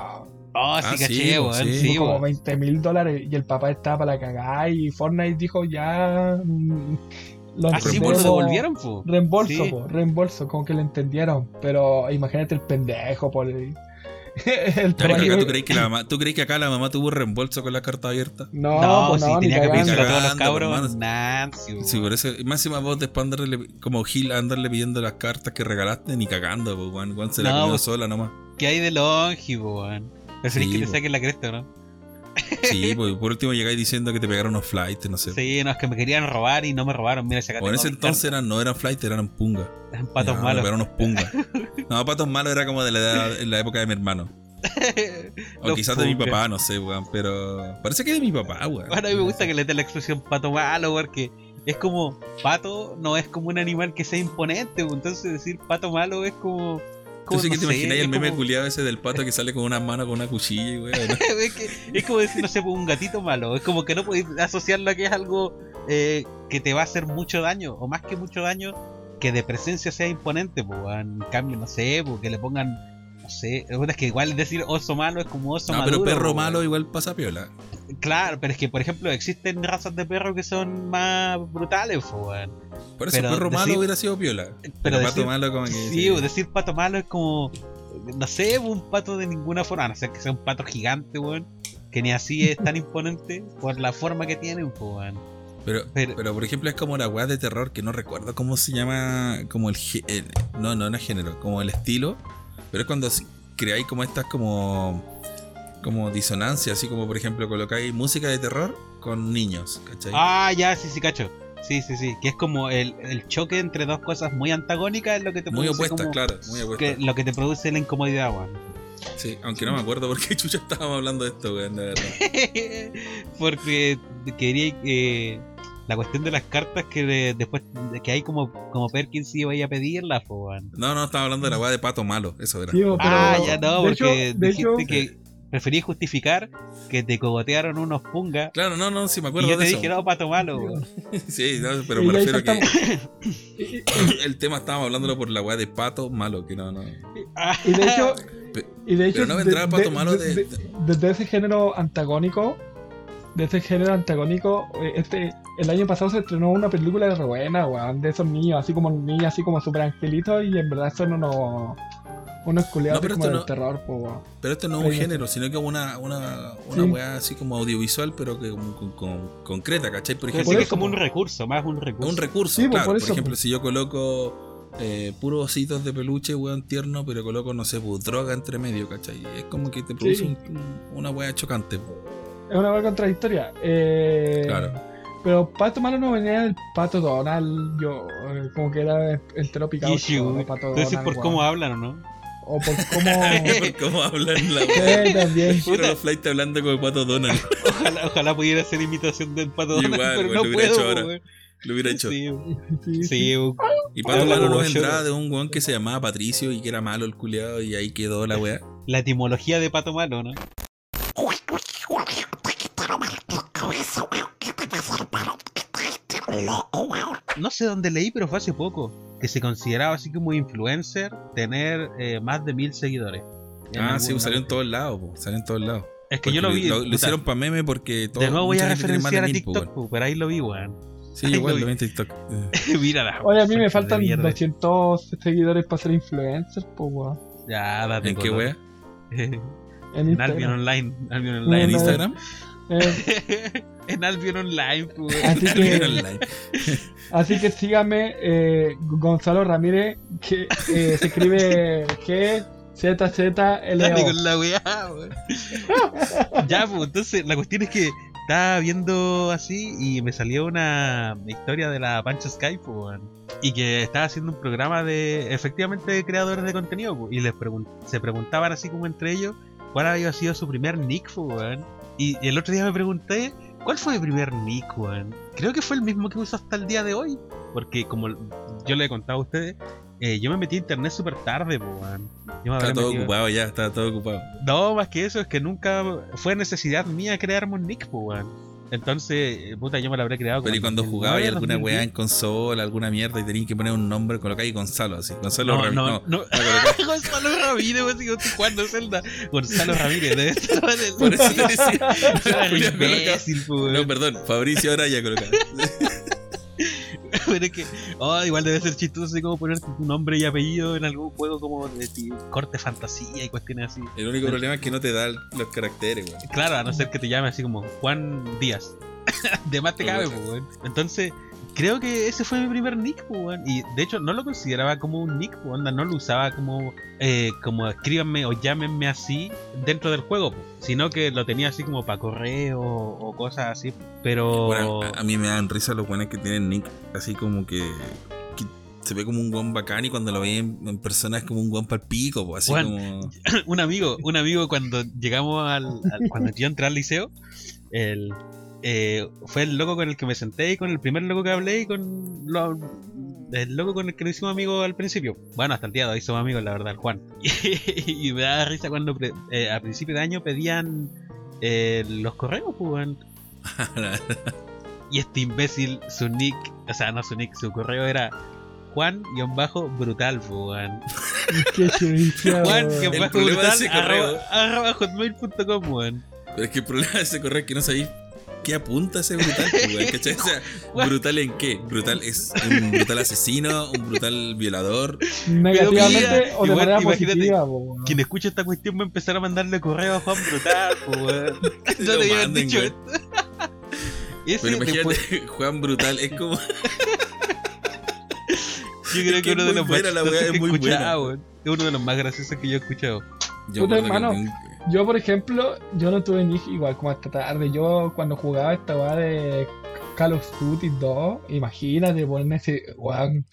Oh, sí, Ah, caché, sí, weón. sí. Sí, como weón. 20 mil dólares y el papá estaba para la cagada y Fortnite dijo ya mm, lo Así reembolso. pues lo devolvieron, pues. Reembolso, Sí. po, reembolso, como que lo entendieron. Pero imagínate el pendejo, por el, pero acá ¿tú, crees que la mamá, ¿Tú crees que acá la mamá tuvo reembolso con la carta abierta? No, No, pues si no, ni tenía que pedirse a todos los cabros. Nancy, weón. Sí, por eso, máxima vos después andarle, como Gil, andarle pidiendo las cartas que regalaste, ni cagando, pues, weón. Weón se la No, comió pues- sola nomás. ¿Qué hay de longe, weón? Preferís Sí, que le po. saquen la cresta, ¿no? Sí, pues por último llegáis diciendo que te pegaron unos flights, no sé. Sí, no, es que me querían robar y no me robaron. Mira, O en ese entonces eran, no eran flights, eran punga. Eran patos malos. Me pegaron unos punga. No, patos malos era como de la, edad- en la época de mi hermano. O quizás de mi papá, no sé, weón. Pero parece que de mi papá, weón. Bueno, a mí me gusta que le dé la expresión pato malo, porque es como, pato no es como un animal que sea imponente, entonces decir pato malo es como... Tú como, sí que no te sé, imagináis es el meme como- culiado ese del pato que sale con una mano con una cuchilla, weón. es, que- es como decir, no sé, pues, un gatito malo, es como que no podéis asociarlo a que es algo eh, que te va a hacer mucho daño, o más que mucho daño, que de presencia sea imponente, pues, en cambio, no sé, pues, que le pongan... No sé, es que igual decir oso malo es como oso No, maduro. pero perro malo igual pasa piola. Claro, pero es que, por ejemplo, existen razas de perros que son más brutales, weón. Por eso Pero perro decir- malo hubiera sido piola. Pero, pato decir- malo como que. Sí, decir pato malo es como. No sé, un pato de ninguna forma. A no ser que sea un pato gigante, weón. Que ni así es tan imponente por la forma que tiene, pues, weón. Pero, Pero- pero, por ejemplo, es como la weá de terror que no recuerdo cómo se llama. Como el. el- no, no, no es género, como el estilo. Pero es cuando creáis como estas como. Como disonancias, así como por ejemplo colocáis música de terror con niños, ¿cachai? Ah, ya, sí, sí, cacho. Sí, sí, sí. Que es como el, el choque entre dos cosas muy antagónicas es lo que te muy produce opuesta, como- claro, muy opuesta. que- lo que te produce la incomodidad, weón. Sí, aunque no me acuerdo por qué chucha estábamos hablando de esto, weón, de verdad. Porque quería que la cuestión de las cartas que de- después de que hay como, como Perkins iba a ir a pedirlas, pues, weón. No, no, estaba hablando de la weá de pato malo, eso era. Sí, pero- Ah, ya no, de porque hecho- de dijiste hecho- que preferí justificar que te cogotearon unos pungas Claro, no, no, sí me y acuerdo yo te eso. dije, no, pato malo, weón. Sí, no, pero Y me refiero que y- y- el tema estábamos hablándolo por la weá de pato malo, que no, no. Ah, Y de hecho, y de hecho Pero no vendrá de- Pato de- Malo de- de- de- desde ese género antagónico, de ese género antagónico, eh, este, el año pasado se estrenó una película de re buena, weón, de esos niños, así como niños, así como super angelitos, y en verdad son unos, unos culiados No, como del no- terror, pues, weón. Pero esto no es un género, sino que una, una, una Sí. weá así como audiovisual, pero que como con- con- concreta, ¿cachai? Por ejemplo, sí que es como un po. recurso, más un recurso. un recurso, Sí, pues, claro. por Por, ejemplo, pues. si yo coloco eh, puros ositos de peluche, weón, tierno, pero coloco, no sé, pues, droga entre medio, ¿cachai? Es como que te produce Sí. un- una weá chocante. po. Es una weá contradictoria. Eh, Claro. Pero Pato Malo no venía del Pato Donald, yo, eh, como que era entero picado. Issue. Pato Entonces, Donald, por weón. cómo hablan, ¿o no? O por cómo... Por cómo hablan la Sí, también. Quiero los flights hablando como Pato Donald. Ojalá, ojalá pudiera hacer imitación del pato Igual, Donald, pero weón, no lo hubiera puedo, hecho ahora. weón. Lo hubiera hecho. Sí, Sí, sí. Y Pato Malo no vendrá de un weón que se llamaba Patricio y que era malo el culiado y ahí quedó la weá. La etimología de pato malo, ¿no? No sé dónde leí, pero fue hace poco. Que se consideraba así como influencer tener eh, más de mil seguidores. En Ah, sí, alguna- salió en todos lados, po, salió en todos lados. Es que yo lo vi. Lo, lo hicieron para meme porque todo, de nuevo voy a referenciar a po, TikTok, po, pero ahí lo vi, weón. Sí, Ahí igual lo vi en TikTok. Eh, Mira la Oye, a mí me faltan mierda. 200 seguidores para ser influencer, pues, weón. Ya, date ¿En qué wea? En En Albion Instagram. Online. Albion ¿En Online. no. Instagram? Eh, en Albion Online, pues, así, que, Online. así que síganme, eh, Gonzalo Ramírez, que eh, se escribe G Z Z L Dale O. con la weá, ya, pues, entonces la cuestión es que estaba viendo así y me salió una historia de la Pancho Sky, pues. Y que estaba haciendo un programa de, efectivamente, de creadores de contenido, pues, y les pregun- se preguntaban así como entre ellos cuál había sido su primer nick, pues, y el otro día me pregunté, ¿cuál fue mi primer nick, weón? creo que fue el mismo que uso hasta el día de hoy. Porque como yo le he contado a ustedes, eh, yo me metí a internet súper tarde, weón. Está todo metido- ocupado ya, está todo ocupado. No, más que eso, es que nunca fue necesidad mía crearme un nick, weón. Entonces, eh, puta, yo me lo habré creado Pero y cuando 2009, jugaba y alguna 2010. weá en consola, alguna mierda y tenías que poner un nombre, colocáis Gonzalo así. Gonzalo No, Ramírez. no, no. Gonzalo Ramírez, yo estoy jugando Zelda. Gonzalo Ramírez, debe estar en el. Por eso te decía. Weón. No, perdón, Fabricio Araya colocado. Pero es que, oh, igual debe ser chistoso así como poner tu nombre y apellido en algún juego como de corte fantasía y cuestiones así. El único problema es que no te da los caracteres, weón. Claro, a no ser que te llame así como Juan Díaz. de más te Pues cabe, po, weón. Entonces, creo que ese fue mi primer nick, weón. Y de hecho, no lo consideraba como un nick, po, onda, no lo usaba como, eh, como escríbanme o llámenme así dentro del juego, po, sino que lo tenía así como para correo o cosas así. Pero. Bueno, a, a mí me dan risa los buenos que tienen Nick, así como que, que se ve como un guan bacán y cuando lo ve en, en persona es como un guan palpico, po, así Weón. como. un amigo, un amigo cuando llegamos al, al- cuando yo entré al liceo, el, eh, fue el loco con el que me senté y con el primer loco que hablé y con lo- el loco con el que nos hicimos amigos al principio. Bueno, hasta el día de hoy somos amigos, la verdad, el Juan. Y, me da risa cuando pre- eh, a principio de año pedían eh, los correos, pues, weón. Y este imbécil, su nick, o sea, no su nick, su correo era Juan-brutal, pues, weón. Qué chucha, Juan, weón. que El bajo problema de brutal, ese correo- arroba, arroba hotmail.com, weón. Pero es que el problema de ese correo es que no sabéis qué apunta ese brutal, po, weón, ¿cachai? O sea, ¿brutal en qué? ¿Brutal es un brutal asesino? ¿Un brutal violador? Negativamente o de igual, manera positiva, po. Quien escuche esta cuestión va a empezar a mandarle correo a Juan Brutal, pues, weón. Lo No te habían dicho esto. Pero imagínate, después- Juan Brutal es como. yo creo es que que uno de los más buena la weá, chistosos es que he muy escuchado, buena. weón. Es uno de los más graciosos que yo he escuchado. Yo Puta, que Yo, por ejemplo, yo no tuve nick igual como hasta tarde. Yo cuando jugaba esta weá de Call of Duty 2, imagínate ponerme ese weón.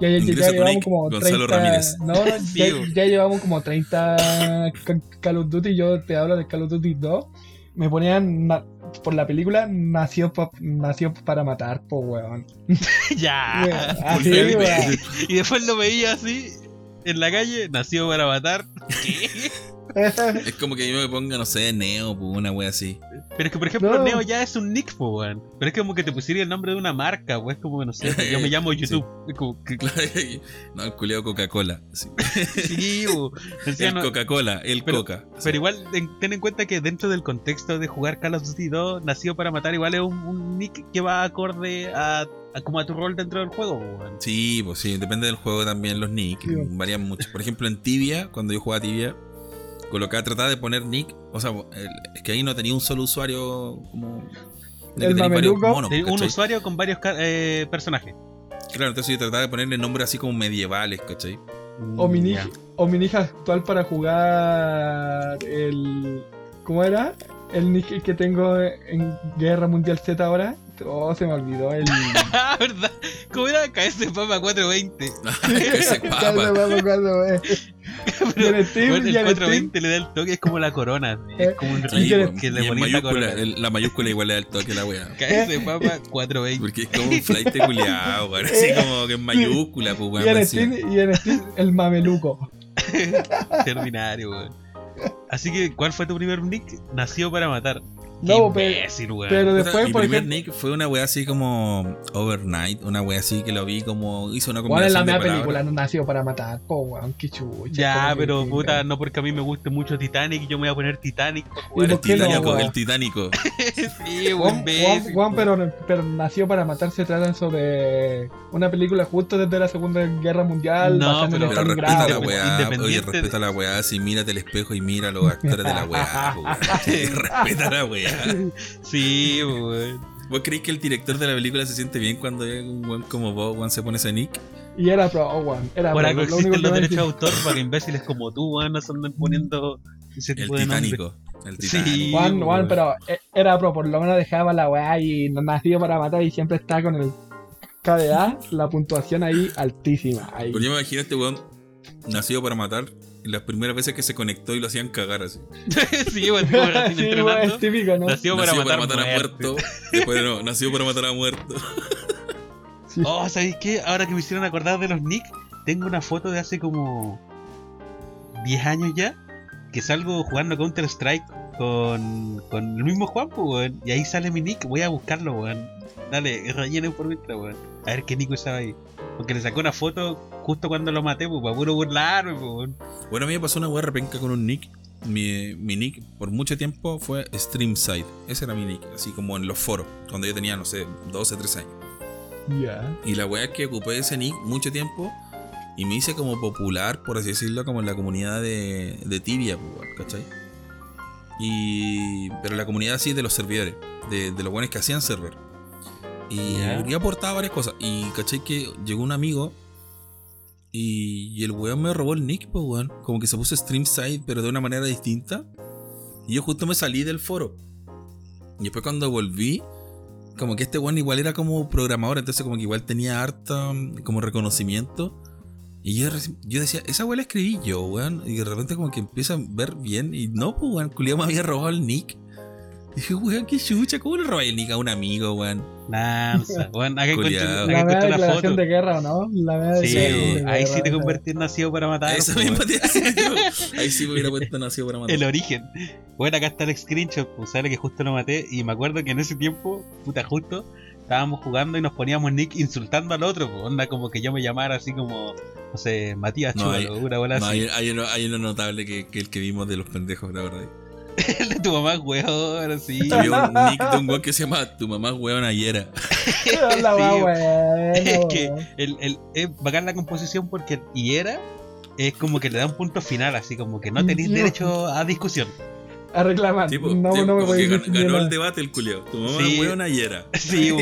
Ya, ya, ya, Ingresa ya tu llevamos nick, como Gonzalo 30. Ramírez. No, ya, llevamos como 30 ca- Call of Duty. Yo te hablo de Call of Duty 2. Me ponían na- por la película Nació, pa- nació para matar, po weón. ya. Weón, Así, weón. Y después lo veía así en la calle, nació para matar. Es como que yo me ponga, no sé, Neo, pues una wea así. Pero es que, por ejemplo, No. Neo ya es un nick, weón. Pero es como que te pusiera el nombre de una marca, pues como, no sé, yo me llamo YouTube. Es como que, Claro, no, el culeado Coca-Cola. sí. sí, El no- Coca-Cola, el Pero- Coca. Pero igual, ten, en cuenta que dentro del contexto de jugar Call of Duty 2, Nacido para Matar, igual es un, un nick que va acorde a, como a tu rol dentro del juego, weón. Sí, pues sí, depende del juego también los nick, Sí. varían mucho. Por ejemplo, en Tibia, cuando yo jugaba Tibia, colocaba, trataba de poner nick, o sea, el- es que ahí no tenía un solo usuario como... El mameluco. monos, un usuario con varios ca- eh, personajes. Claro, entonces yo trataba de ponerle nombres así como medievales, ¿cachai? O mi, Mm, ya. o mi nick actual para jugar el. ¿Cómo era? El nick que tengo en Guerra Mundial Z ahora. Oh, se me olvidó el. Ah, ¿verdad? ¿Cómo era? KS Papa 420. Ese Ya papa. se me acuerdo, eh. Y en Steam, Bueno, el y en Steam, 420 le da el toque, es como la corona. Es como un Y Sí, rey en- que y le en ponía la mayúscula, corona. el- la mayúscula igual le da el toque a la wea. KS Papa 420. Porque es como un flight culiado, weón. Así como que en mayúscula, pues y weón. en más Steam, y en Steam, el mameluco. Extraordinario, weón. Así que, ¿cuál fue tu primer nick? Nació para matar. No, Qué imbécil, weón. pero después, mi por primer ejemplo. nick fue una wea así como Overnight, una wea así que lo vi como hizo una ¿Cuál es combinación la de mea película? No nació para matar. Po, weón, qué chucha. Ya, pero que- puta, no porque a mí me guste mucho Titanic, yo me voy a poner Titanic para ¿Y jugar. El no, titánico, weón? el titánico. sí, imbécil. Juan- Juan, pero, pero nació para matar se tratan sobre una película justo desde la Segunda Guerra Mundial, No, pero- Pero respeta la Independiente- weá, oye, respeta de- la weá, así mírate el espejo y mira a los actores de la weá, weón. Respeta la weá. Sí, weón. ¿Vos creéis que el director de la película se siente bien cuando un weón como vos, weón, se pone ese nick? Y era pro, Juan. Era Por pro, algo lo único existen que los derechos de autor para que imbéciles como tú, weón, no se anden poniendo ese El tipo de nombres. titánico. El Sí. Juan, weón. Juan, pero eh, era pro, por lo menos dejaba la weá y no nació para matar y siempre está con el KDA, la puntuación ahí altísima. Ahí. Pero yo me imagino este weón nacido para matar las primeras veces que se conectó y lo hacían cagar así. sí, recién Sí, es típico, ¿no? Nació para nació matar, para matar a muerto. Después no, nació para matar a muerto. Sí. Oh, ¿sabéis qué? Ahora que me hicieron acordar de los Nick, tengo una foto de hace como 10 años ya, que salgo jugando Counter Strike con, con el mismo Juan, pues, weón. Y ahí sale mi Nick, voy a buscarlo, weón. Dale, rellenen por mientras, weón. A ver qué Nico estaba ahí. Porque le sacó una foto justo cuando lo maté, pues, para puro burlarme, pues. Bueno, a mí me pasó una weá repenca con un nick. Mi, mi nick por mucho tiempo fue Streamside. Ese era mi nick, así como en los foros, cuando yo tenía, no sé, 12, 13 años. Ya. Y la weá es que ocupé ese nick mucho tiempo y me hice como popular, por así decirlo, como en la comunidad de, de Tibia, pues, ¿cachai? Y. Pero la comunidad así de los servidores, de, de los buenos que hacían server. Y yo aportaba varias cosas. Y cachai que llegó un amigo y, y el weón me robó el nick, pues weón. Como que se puso Streamside, pero de una manera distinta. Y yo justo me salí del foro. Y después cuando volví, como que este weón igual era como programador, entonces como que igual tenía harta mm, como reconocimiento. Y yo, yo decía, esa weá la escribí yo, weón. Y de repente como que empieza a ver bien. Y no, pues weón, culiao me había robado el nick. Dije, weón, qué chucha, ¿cómo le robáis el nick a un amigo, weón? Lanza. Bueno, acá acá La declaración foto. de guerra, ¿no? La Sí, de ahí sí te convertí en nacido para matar. Esa misma weón. te. Ahí sí me hubiera puesto nacido para matar. El origen. Bueno, acá está el screenshot, pues sale que justo lo maté. Y me acuerdo que en ese tiempo, puta, justo estábamos jugando y nos poníamos nick insultando al otro. Pues, onda como que yo me llamara así como, no sé, Matías No, Chúbalo, una bola No, así. hay, hay uno, hay uno notable que, que el que vimos de los pendejos, la verdad. El de tu mamá, weón, así. Había un nick de un weón que se llama Tu mamá weón ayer. Sí, Es que el, el, es bacán la composición porque hiera es como que le da un punto final, así como que no tenéis Dios. derecho a discusión. A reclamar. Tipo, no, tipo, no me voy a ganó, ganó el debate el culeo. Tu mamá Sí. weón ayer. Sí, bo,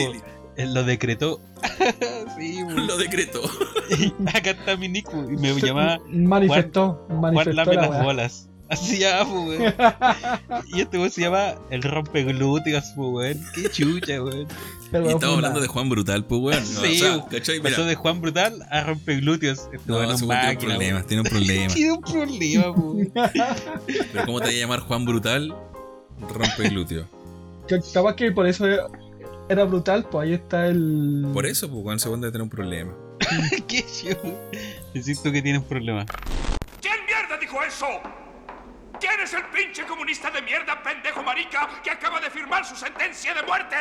él lo decretó. sí. Lo decretó. Acá está mi nick bo, y me llamaba Manifestó, Juan manifestó Lame la las bolas. Así ya, po, weón. Y este weón se llama el rompeglúteos, weón. Qué chucha, weón. Y estamos hablando de Juan Brutal, pues weón. No, Sí, o sea. ¿cachai? Mira, Pasó de Juan Brutal a rompeglúteos. Este no, ese weón tiene un problema, tiene un problema. Tiene un problema. Pero ¿cómo te voy a llamar Juan Brutal? Rompe glúteo. Que Capaz que por eso era brutal, pues ahí está el. Por eso, pues weón, weón debe tener un problema. Qué show. Necesito que tiene un problema. ¿Quién mierda dijo eso? ¿Quién es el pinche comunista de mierda, pendejo marica, que acaba de firmar su sentencia de muerte?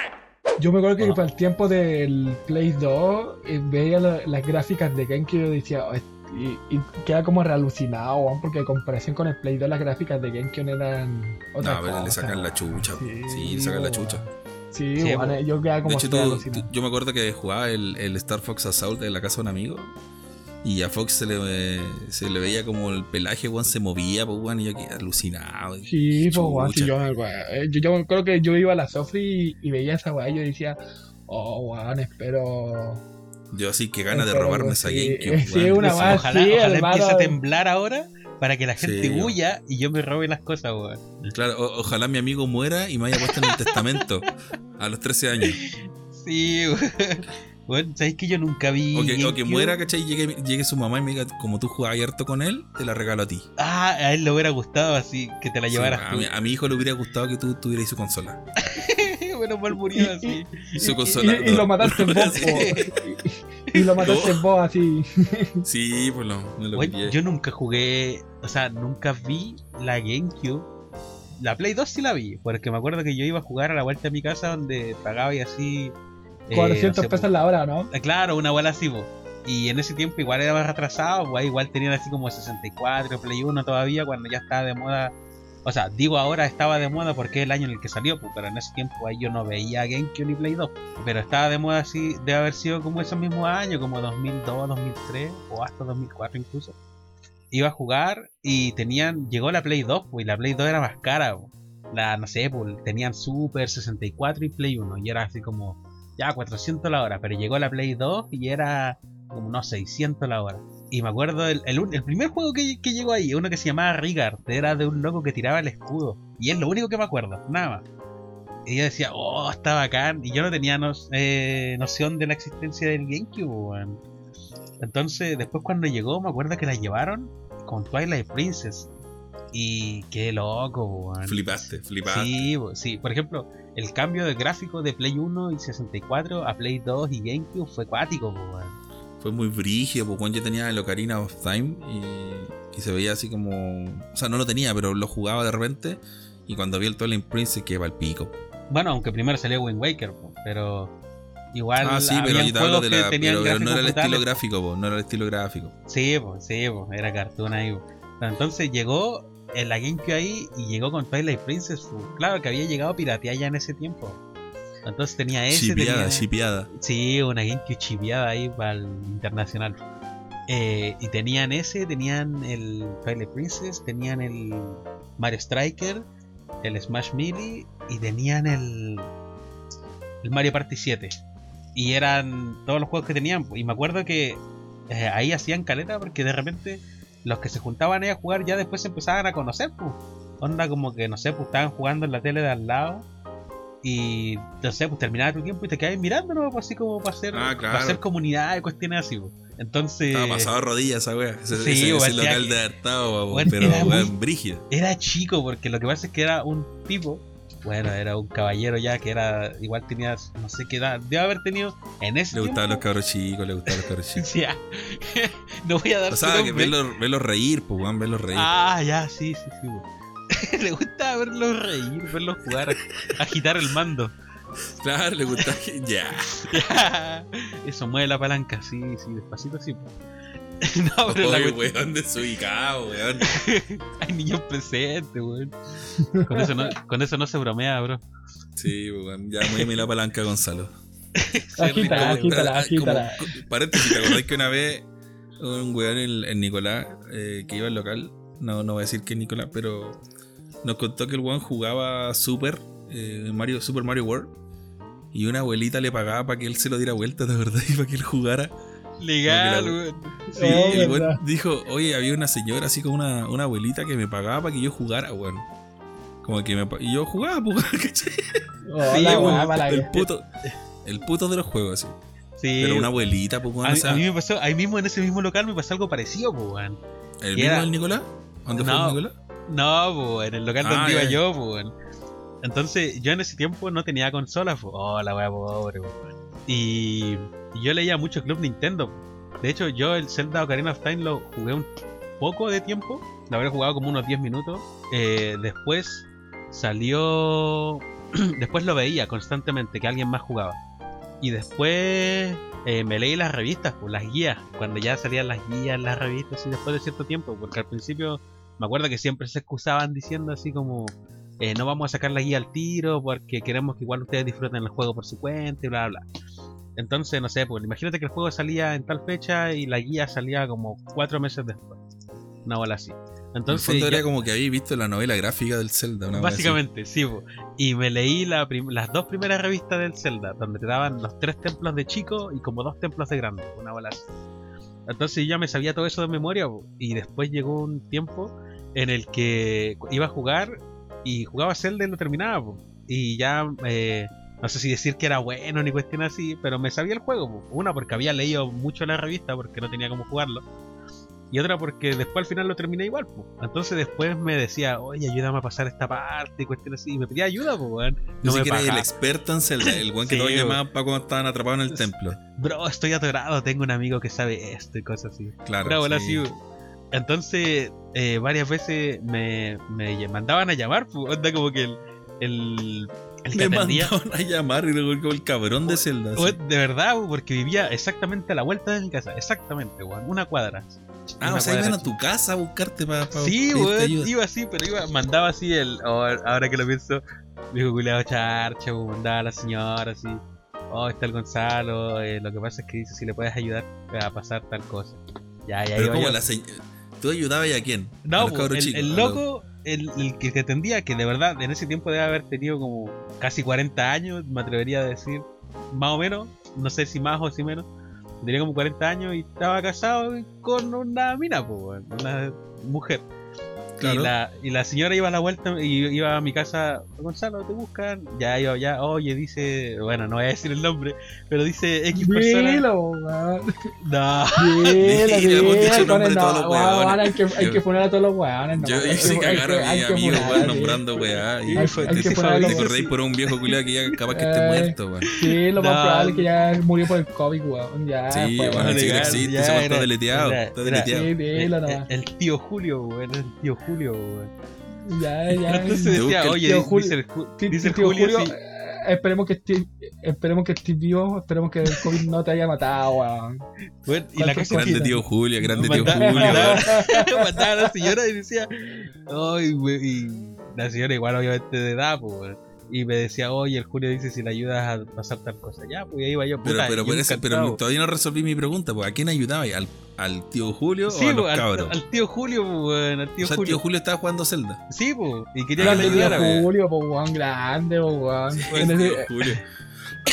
Yo me acuerdo que Ah. para el tiempo del Play 2 eh, veía la- las gráficas de GameCube y yo decía, "Oh, y, y queda como realucinado, weón, porque en comparación con el Play 2 las gráficas de GameCube eran otra No, pero le cosa, sacan la weón. chucha. Sí, Sí, le sacan la weón. chucha. Sí, Sí, weón, weón. yo quedaba como De hecho, tú- realucinado. tú- yo me acuerdo que jugaba el, el Star Fox Assault en la casa de un amigo. Y a Fox se le, se le veía como el pelaje, weón, se movía, pues, weón, y yo quedé alucinado. Sí, pues, weón, sí, yo, weón, yo, acuerdo que yo iba a la Sofri y, y veía esa weá y yo decía, oh, weón, espero... Yo así que ganas de robarme esa así". GameCube. Sí, weón. una weá Ojalá, hermano. empiece a temblar ahora para que la gente Sí, huya y yo me robe las cosas, weón. Claro, o- ojalá mi amigo muera y me haya puesto en el testamento a los 13 años. Sí, weón. Bueno, ¿sabéis que yo nunca vi. O que, o que muera, ¿cachai? Llegue, llegue su mamá y me diga, como tú jugabas harto con él, te la regalo a ti. Ah, a él le hubiera gustado así, que te la Sí, llevaras a, tú. mi, a mi hijo le hubiera gustado que tú tuvieras su consola. bueno, mal murió así. Su Y, consola. y lo mataste en vos, Sí. Y, lo mataste en vos así. Sí, pues no, no lo pillé. yo nunca jugué, o sea, nunca vi la GameCube. La Play 2 sí la vi, porque me acuerdo que yo iba a jugar a la vuelta de mi casa donde pagaba y así. Eh, 400 no sé, pesos la hora, ¿no? Eh, Claro, una bola así, po. Y en ese tiempo igual era más retrasado, pues, igual tenían así como 64, Play 1 todavía, cuando ya estaba de moda. O sea, digo ahora estaba de moda porque es el año en el que salió, pues, pero en ese tiempo ahí yo no veía GameCube ni Play 2. Pero estaba de moda así, debe haber sido como esos mismos años, como 2002, 2003 o hasta 2004 incluso. Iba a jugar y tenían, llegó la Play 2, pues, y la Play 2 era más cara, pues. La, no sé, pues, tenían Super 64 y Play 1, y era así como, ya 400 la hora, pero llegó la Play 2 y era como unos 600 la hora. Y me acuerdo el, el, primer juego que, que llegó ahí, uno que se llamaba Rigard, era de un loco que tiraba el escudo. Y es lo único que me acuerdo, nada más. Y yo decía, oh, está bacán. Y yo no tenía no- eh, noción de la existencia del GameCube, weón. Entonces, después cuando llegó, me acuerdo que la llevaron con Twilight Princess. Y qué loco, weón. Flipaste, flipaste. Sí, sí, por ejemplo, el cambio de gráfico de Play 1 y 64 a Play 2 y GameCube fue cuático, po, weón. Fue muy brígido, porque cuando yo tenía el Ocarina of Time y, y se veía así como. O sea, no lo tenía, pero lo jugaba de repente. Y cuando vi el Twilight Princess, que va al pico. Bueno, aunque primero salió Wind Waker, po, pero igual ah, sí, pero yo te hablo de la. Pero, pero no era el estilo gráfico, po, no era el estilo gráfico. Sí, pues, sí, pues, era cartoon ahí. po. Entonces llegó en la GameCube ahí y llegó con Twilight Princess. po. Claro que había llegado pirateada ya en ese tiempo. Entonces tenía ese. Chipeada, tenía- chipeada. Sí, una GameCube chipeada ahí para el internacional. Eh, y tenían ese, tenían el Twilight Princess, tenían el Mario Striker, el Smash Melee y tenían el, el Mario Party 7. Y eran todos los juegos que tenían. Y me acuerdo que eh, ahí hacían caleta porque de repente los que se juntaban ahí a jugar ya después se empezaban a conocer. Pues. Onda como que, no sé, pues estaban jugando en la tele de al lado. Y no sé, pues terminaba tu tiempo y te quedabas mirando, ¿no? Pues así como para hacer, Ah, para hacer comunidad y cuestiones así. pues. Entonces, Estaba pasado de rodillas esa wea. Ese, Sí, ese- ese local que- de hartado, pero weón, brígido. era chico porque lo que pasa es que era un tipo, bueno, era un caballero ya que era, igual tenía, no sé qué edad, debe haber tenido en ese Le gustaban los cabros chicos, le gustaban los cabros chicos. Ya. no voy a dar O sea, que verlos, reír, pues, weón, verlos reír. Ah, ya, sí, sí, sí. bo. Le gusta verlos reír, verlos jugar, agitar el mando. Claro, le gustaba. ya. Eso mueve la palanca, sí, sí, despacito, sí. No, pero la Oye, cuestión- weón, desubicado, weón. hay niños presentes, weón. Con eso, no, con eso no se bromea, bro. Sí, weón, ya muéveme la palanca, Gonzalo. Agítala, agítala, agítala. paréntesis, ¿te acordás que una vez un weón, el, el Nicolás, eh, que iba al local, no, no voy a decir que es Nicolás, pero nos contó que el weón jugaba Super, eh, Mario, Super Mario World, y una abuelita le pagaba para que él se lo diera vuelta, de verdad, y para que él jugara. Legal. Sí, Oh, el weón dijo, oye, había una señora así como una, una abuelita que me pagaba para que yo jugara, weón. Como que me y yo jugaba, pues, ¿cachai? Oh, Sí, la weón, weá, para el puto, el puto de los juegos, así. Sí. Pero una abuelita, pues, weón, a, o mí- sea, a mí me pasó, ahí mismo en ese mismo local me pasó algo parecido, pues, weón. ¿El mismo era- del Nicolás? ¿Dónde fue No. el Nicolás? No, pues, en el local Ah, donde iba ya. yo, pues, weón. Entonces, yo en ese tiempo no tenía consola, pues. Oh, la wea pobre, pues, weón. Y, y yo leía mucho Club Nintendo. De hecho, yo el Zelda Ocarina of Time lo jugué un poco de tiempo. Lo habré jugado como unos 10 minutos. Eh, después salió. después lo veía constantemente que alguien más jugaba. Y después eh, me leí las revistas, pues, las guías. Cuando ya salían las guías, las revistas, y después de cierto tiempo. Porque al principio me acuerdo que siempre se excusaban diciendo así como. eh, no vamos a sacar la guía al tiro porque queremos que igual ustedes disfruten el juego por su cuenta y bla bla. bla. Entonces, no sé, pues imagínate que el juego salía en tal fecha y la guía salía como cuatro meses después. Una bola así. En el Entonces, fondo ya- era como que habéis visto la novela gráfica del Zelda, una básicamente, sí. po. Y me leí la prim- las dos primeras revistas del Zelda, donde te daban los tres templos de chico y como dos templos de grande. Una bola así. Entonces ya me sabía todo eso de memoria po. y después llegó un tiempo en el que iba a jugar y jugaba Zelda y lo terminaba. po. Y ya, eh, no sé si decir que era bueno ni cuestión así, pero me sabía el juego. Una porque había leído mucho la revista porque no tenía cómo jugarlo. Y otra porque después al final lo terminé igual. Entonces después me decía, oye, ayúdame a pasar esta parte y cuestiones así. Y me pedía ayuda, pues, weón. No sé que era el experto en Zelda, el weón que Sí, todos llamaban para cuando estaban atrapados en el templo. Bro, estoy atorado, tengo un amigo que sabe esto y cosas así. Claro. Bola sí. así, Entonces, eh, varias veces me, me mandaban a llamar, pues, onda como que el, el, el que Me atendía. mandaban a llamar y luego el cabrón de Zelda. así. de verdad, porque vivía exactamente a la vuelta de mi casa, exactamente, weón, una cuadra. Ah, Una o sea, cuadra iban a tu casa a buscarte para Sí, weón, iba así, pero iba, mandaba así el. oh, ahora que lo pienso, dijo culiado charcha, weón, mandaba a la señora así. Oh, está el Gonzalo, eh, lo que pasa es que dice si le puedes ayudar a pasar tal cosa. Ya, ya Pero iba como yo. la se... ¿Tú ayudabas y a quién? a No, los pues, cabros el, chicos, el a los- loco, el, el que te atendía, que de verdad en ese tiempo debe haber tenido como casi 40 años, me atrevería a decir, más o menos, no sé si más o si menos, tenía como 40 años y estaba casado con una mina, pues, una mujer. Claro. Y, la, y la señora iba a la vuelta y iba a mi casa, Gonzalo, te buscan. Ya iba, ya, oye, dice, bueno, no voy a decir el nombre, pero dice X persona. Dilo. No, Dilo, Dilo, hemos dicho el dilo, nombre de no, todos los weón, huevones. Hay que, hay que poner a todos los weones. no, Yo hice cagar a mi amigo, weón, nombrando weá. Y te- corréis por un viejo culiado que ya capaz que esté Eh, muerto, weón. Sí, lo más probable es que ya murió por el COVID, weón. Ya, Sí, pues, weón, que ya, existe, weón está deleteado. Está deleteado. El tío Julio, weón, el tío Julio, weón. Ya, ya. Entonces decía, el oye, tío dice Julio- el, dice el tío Julio, Julio, sí. eh, esperemos que estés esperemos que estés vivo, esperemos que el COVID no te haya matado, weón. Y la ¿Cuántos cosa Grande tío Julio, grande tío Julio. mandaba a la señora y decía, ay, y la señora igual obviamente de edad, pues, weón. Y me decía, oye, el Julio dice si le ayudas a pasar tal cosa. Ya, pues ahí iba yo, Pero, puta, pero, yo por eso, pero encantado. todavía no resolví mi pregunta, pues, ¿a quién ayudaba? ¿Al, al tío Julio Sí, o a los pues, al, cabros? al tío Julio, pues, weón, al tío o sea, el Julio. tío Julio estaba jugando Zelda. Sí, pues, y quería Ah, que le Grande tío ayudara, weón. Julio, weón, grande, po, weón. Pues, el tío Julio.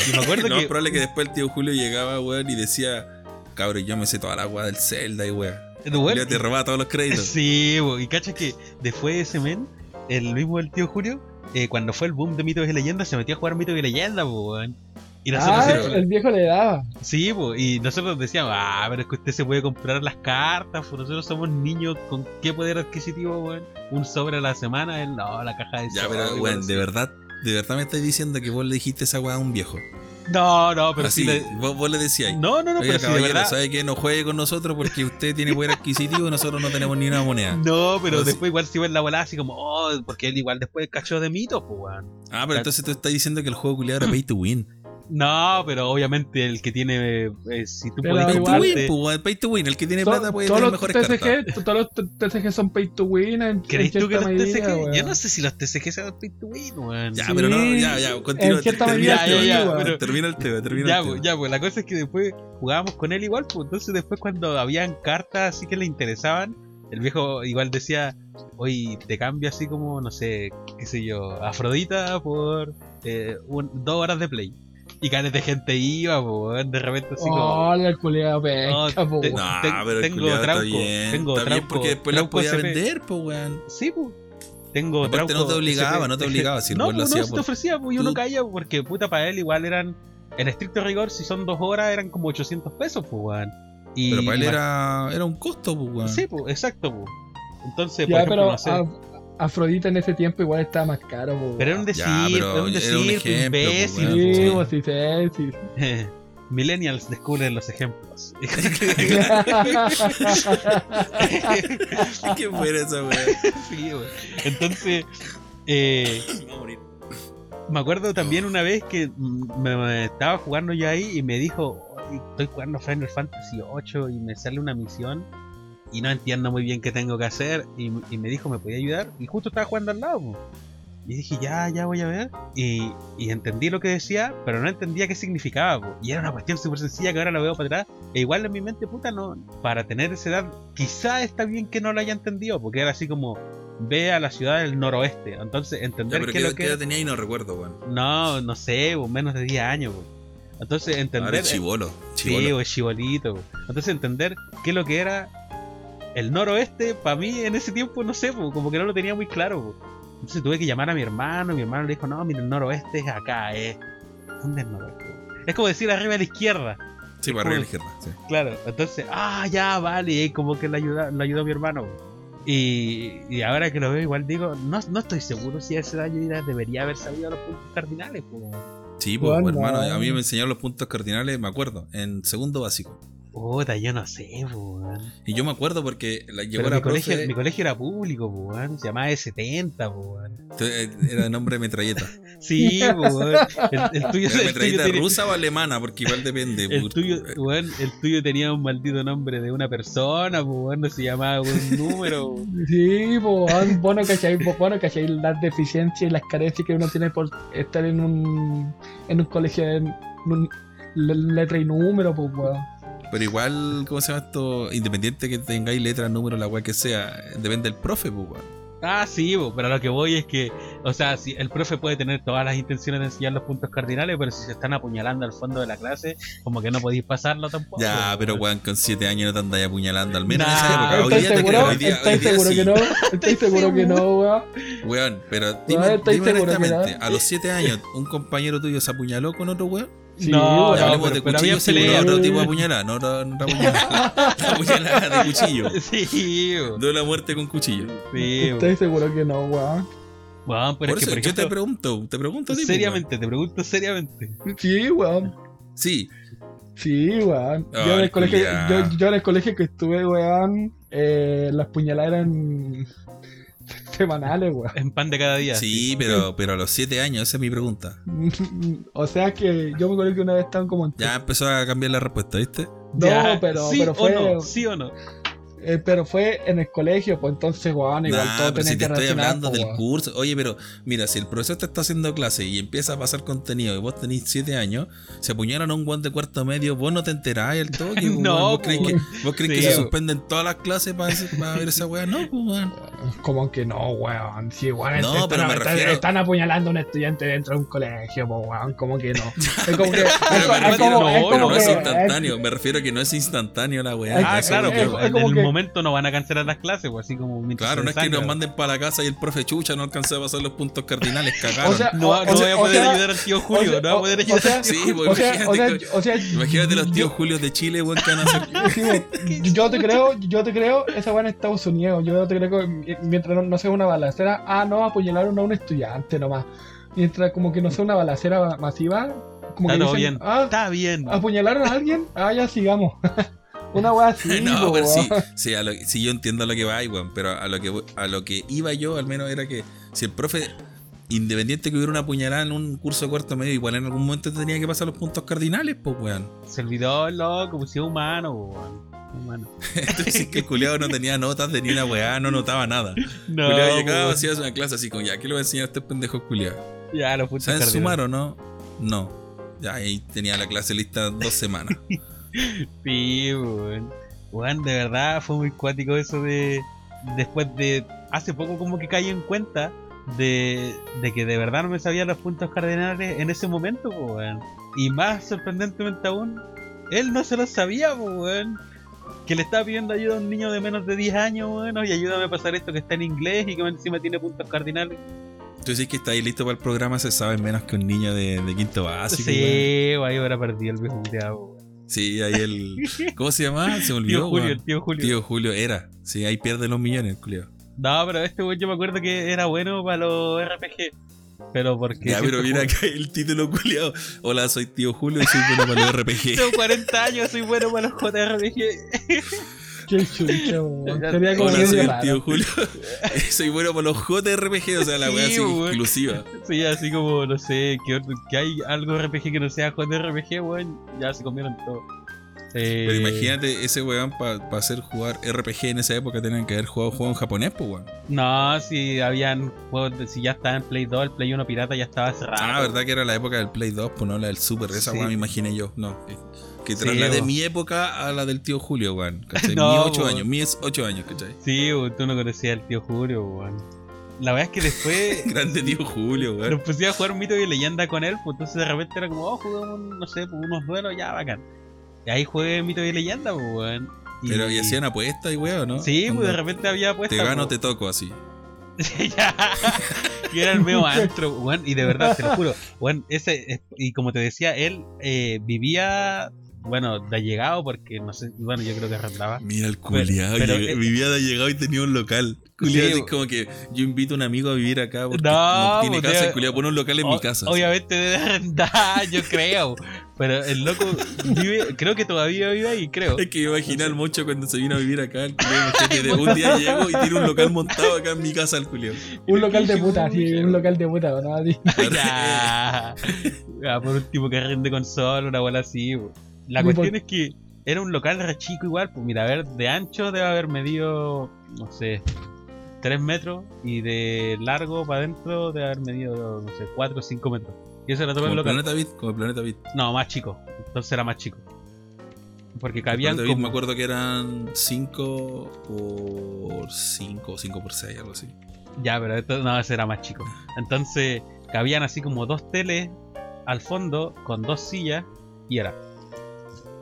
Y me acuerdo No, que es probable que después el tío Julio llegaba, weón, y decía, cabrón, yo me sé toda la agua del Zelda y weón. weón, Julio te robaba todos los créditos. Sí, bo, y cacha que después de ese men, el mismo del tío Julio, eh, cuando fue el boom de mitos y leyendas, se metió a jugar mitos y leyendas, weón. Y nosotros Ah, el viejo le daba. Sí, bo, y nosotros decíamos, ah, pero es que usted se puede comprar las cartas, pues nosotros somos niños con qué poder adquisitivo, weón. Un sobre a la semana, él no, la caja de Ya, sobre, pero, weón, de verdad, de verdad me estás diciendo que vos le dijiste esa weá a un viejo. No, no, pero Así, sí le- vos, vos le decías. No, no, no, Oiga, pero de verdad. ¿sabe qué? No juegue con nosotros porque usted tiene poder adquisitivo y nosotros no tenemos ni una moneda. No, pero después igual se iba en la bola así como, oh, porque él igual después cachó de mitos, pues, weón. Ah, pero entonces tú estás diciendo que el juego culiado era pay to win. No, pero obviamente el que tiene, eh, si tú Pero podés Pay to igual- win, pues, pay to win. El que tiene To- plata puede todos tener los mejores cartas. Todos los TCG son pay to win en, ¿Crees en tú que los medida, TCG? weón. Yo no sé si los TCG sean pay to win, weón. Ya, Sí, pero no, ya, ya, continúa. termina ya, pero termina el tema, termina Ya, el pues, tema. ya, pues la cosa es que después jugábamos con él igual, pues entonces después cuando habían cartas así que le interesaban, el viejo igual decía, oye, te cambio así como, no sé, qué sé yo, Afrodita por eh, un- dos horas de play. Y canes de gente iba, pues, de repente así como... Hola, el culiado No, pesca, po, te- weón. No, pero el tengo está trauco, bien. tengo está bien porque después las trauco podía CP. vender, pues, weón. Sí, pues. Tengo Aparte trauco no te obligaba, SP. no te obligaba, si el no, weón lo hacía no, se por- te ofrecía, pues, y uno tú- caía, porque puta para él igual eran, en estricto rigor, si son dos horas, eran como 800 pesos, pues, weón. Y, Pero para él era, era un costo, pues, weón. Sí, pues, exacto, pues. Entonces, por Ya, ejemplo, pero no sé. Afrodita en ese tiempo igual estaba más caro, po, pero era un decir, Ya, pero era un era decir, un pues, ejemplo, pues, imbécil. Sí. pues sí, sí, sí. Millennials descubren los ejemplos. ¿Qué fue esa, sí. Entonces, eh. Me acuerdo también una vez que me, me estaba jugando yo ahí y me dijo, "Oye, estoy jugando Final Fantasy 8 y me sale una misión y no entiendo muy bien qué tengo que hacer y, y me dijo, ¿me podía ayudar? Y justo estaba jugando al lado. po. Y dije, ya, ya voy a ver. Y, y entendí lo que decía, pero no entendía qué significaba. po. Y era una cuestión súper sencilla que ahora la veo para atrás. E igual en mi mente, puta, no, para tener esa edad, quizá está bien que no lo haya entendido, porque era así como, ve a la ciudad del noroeste. Entonces, Ya, entender pero qué ¿qué, es lo que... edad tenía y no recuerdo, weón. No, no sé, bo, menos de 10 años. bo. Entonces Ahora entender... es chivolo. sí, bo, es chibolito. bo. Entonces entender qué es lo que era el noroeste, para mí en ese tiempo, no sé, como que no lo tenía muy claro. bo. Entonces tuve que llamar a mi hermano, mi hermano le dijo, no, mira, el noroeste es acá, es... ¿Dónde es el noroeste? Es como decir arriba a la izquierda. Sí, para arriba a la izquierda. Sí. Claro, entonces, ah, ya, vale, y como que le ayudó, le ayudó a mi hermano. Y, y ahora que lo veo, igual digo, no, no estoy seguro si a esa edad yo ya debería haber sabido los puntos cardinales. bo. Sí, pues, Bueno. hermano, a mí me enseñaron los puntos cardinales, me acuerdo, en segundo básico. Puta, yo no sé, weón. Y yo me acuerdo porque la, llegó Pero la mi colegio, profe, mi colegio era público, weón. Se llamaba E70, po, weón. eh, era de nombre de metralleta. Sí, weón. El, el tuyo, ¿Era el tuyo metralleta tenía- rusa o alemana? Porque igual depende. el tuyo, weón, el tuyo tenía un maldito nombre de una persona, weón. No se llamaba un número. Sí, weón, vos no cacháis, vos no cacháis las deficiencias y las carencias que uno tiene por estar en un, en un colegio de en un- le- letra y número, pues, weón. Pero igual, ¿cómo se llama esto? Independiente que tengáis letras, números, la weá que sea, depende del profe, pues, weón. Ah, sí, bo, pero a lo que voy es que, o sea, si el profe puede tener todas las intenciones de enseñar los puntos cardinales, pero si se están apuñalando al fondo de la clase, como que no podéis pasarlo tampoco. Ya, bo, pero weón. con 7 años no te andáis apuñalando, al menos en Nah, esa época. Hoy ¿Estás día te seguro? creo, hoy día, hoy ¿Estás día seguro sí. que no? ¿Estás seguro que no, weón? Weón, pero dime, ¿estáis dime seguro que honestamente, no? a los 7 años, ¿un compañero tuyo se apuñaló con otro weón? Sí, No, hablemos pero- de pero cuchillo, pero pelea. otro tipo de apuñalada, no otra no otra apuñalada. La apuñalada de cuchillo. Sí, bo, No la muerte con cuchillo. sí. ¿Estás seguro que no, weón? Weón, pero Por es que, yo te pregunto, te pregunto a ti, pues, seriamente, te pregunto seriamente. Sí, weón. Sí, Sí, weón. Yo, Ay, en el colegio, culiao. yo, yo en el colegio que estuve, weón, eh, las puñaladas eran semanales, weón. En pan de cada día. sí, pero, pero a los 7 años, esa es mi pregunta. o sea que yo me acuerdo que una vez estaban como en... Ya empezó a cambiar la respuesta, ¿viste? No, Ya, pero, ¿sí pero o fue... no? ¿Sí o no? Eh, pero fue en el colegio, pues entonces, weón, igual Nah, todo pero tenía si te que estoy hablando pues, del weón. curso. Oye, pero mira, si el profesor te está haciendo clase y empieza a pasar contenido y vos tenés 7 años, se apuñalan a un guante de cuarto medio, vos no te enterás al toque. pues, No. ¿Vos crees, pues, que, vos crees sí, que se suspenden todas las clases para, para ver esa weá? No, pues, weón. Como que no, weón. Si igual No, están, pero me están- refiero- están apuñalando a un estudiante dentro de un colegio, pues, weón. Como que no. Es como que. es, Pero es como, no, es pero como no que. es instantáneo. Me refiero a que no es instantáneo la weá. Ah, claro, es en como el que- momento no van a cancelar las clases, pues así como Claro, no es que nos manden para la casa y el profe chucha no alcanzó a pasar los puntos cardinales, O cagaron. sea, No, o- no o voy sea- a o poder sea- ayudar al tío Julio, o sea- no voy a poder o- ayudar o sea- al tío Sí, Julio. pues o sea, o sea, imagínate, o sea, imagínate los yo- tíos Julios de Chile, weón, que van a hacer. Sí, weón. yo te creo, yo te creo, esa weá en Estados Unidos, yo te creo que mientras no, no sea una balacera, ah no, apuñalaron a un estudiante nomás. Mientras como que no sea una balacera masiva, como Está que todo dicen, bien. ah, Está bien. apuñalaron a alguien, ah ya sigamos. una weá así, no, po, pero sí, sí, a lo- sí, yo entiendo a lo que va, weón, pero a lo que a lo que iba yo al menos era que si el profe independiente que hubiera una puñalada en un curso de cuarto medio, igual en algún momento tenía que pasar los puntos cardinales, pues weón. Servidor, loco, pues sí, humano, weón. Humano. Entonces que el culiado no tenía notas de ni una weá, no notaba nada. El No, culiado llegaba, hacía una clase así como, ya, ¿qué le voy a enseñar a este pendejo culiado? Ya, los puntos ¿Saben cardinales. sumar o no? No. Ya ahí tenía la clase lista dos semanas. Sí, weón. Weón, de verdad fue muy cuático eso de. Después de. Hace poco, como que caí en cuenta de, de que de verdad no me sabía los puntos cardinales en ese momento, weón. Y más sorprendentemente aún, él no se los sabía, weón. Que le estaba pidiendo ayuda a un niño de menos de 10 años, weón. Y ayúdame a pasar esto que está en inglés y que encima tiene puntos cardinales. Tú decís que está ahí listo para el programa, se sabe menos que un niño de, de quinto básico. sí, weón, ahí perdido el viejo. Sí, ahí el. ¿Cómo se llama? Se me olvidó. Tío Julio, el tío Julio. Tío Julio era. Sí, ahí pierde los millones, Julio. No, pero este weón yo me acuerdo que era bueno para los RPG. Pero porque. Ya, pero mira acá el título culiado. Hola, soy tío Julio y soy bueno para los RPG. Tengo 40 años, soy bueno para los JRPG. Qué chucha, weón. Sería como Hola, soy el tío Julio. soy bueno para los JRPG, o sea, la Sí, wea así exclusiva. Sí, así como, no sé, que, hay algo RPG que no sea JRPG, weón. Ya se comieron todo. Eh, Pero imagínate ese weón para hacer jugar RPG en esa época tenían que haber jugado juegos en japonés, pues weón. No, si habían juegos, de- si ya estaba en Play 2, el Play 1 pirata ya estaba cerrado. Ah, verdad que era la época del Play 2, pues no la del Super, esa Sí. weón me imaginé yo. No, que, trasladé mi época a la del tío Julio, weón. ¿Cachai? No, mi 8 weón. años, mis 8 años, ¿cachai? Sí, tú no conocías al tío Julio, weón. La verdad es que después Grande tío Julio, weón. nos a jugar mito y leyenda con él, pues entonces de repente era como, oh, jugamos, un- no sé, pues, unos duelos, ya, bacán. Y ahí jugué mito y leyenda, weón. Pero y hacían apuestas y weón, ¿no? Sí, pues de repente había apuestas. Te gano, te toco así. ya. Y era el medio antro, weón. Y de verdad, te lo juro, weón, ese, es- y como te decía, él eh, vivía, bueno, de allegado, porque no sé, bueno, yo creo que arrendaba. Mira el culiado, eh, vivía de llegado y tenía un local. Culiado, Sí, así bo- como que yo invito a un amigo a vivir acá porque No, no, tiene casa y culiado pone un local en mi casa. Obviamente debe arrendar, yo creo. Pero el loco vive, creo que todavía vive ahí, creo. Es que me imaginé al mocho cuando se vino a vivir acá, el culiado, de un día llego y tiene un local montado acá en mi casa el culiado. Un local de puta, sí, un local de puta, ¿no? Ya. Ya, por un tipo que rende consola, una bola así. po. La cuestión es que era un local re chico igual, pues mira, a ver, de ancho debe haber medido, no sé, 3 metros y de largo para adentro debe haber medido, no sé, 4 o 5 metros. Y eso era todo Como el local. planeta Beat, como el planeta Beat. No, más chico. Entonces era más chico. Porque El cabían planeta Beat me como... acuerdo que eran 5 por 5 o 5 por 6, algo así. Ya, pero esto no, ese era más chico. Entonces, cabían así como dos teles al fondo con dos sillas y era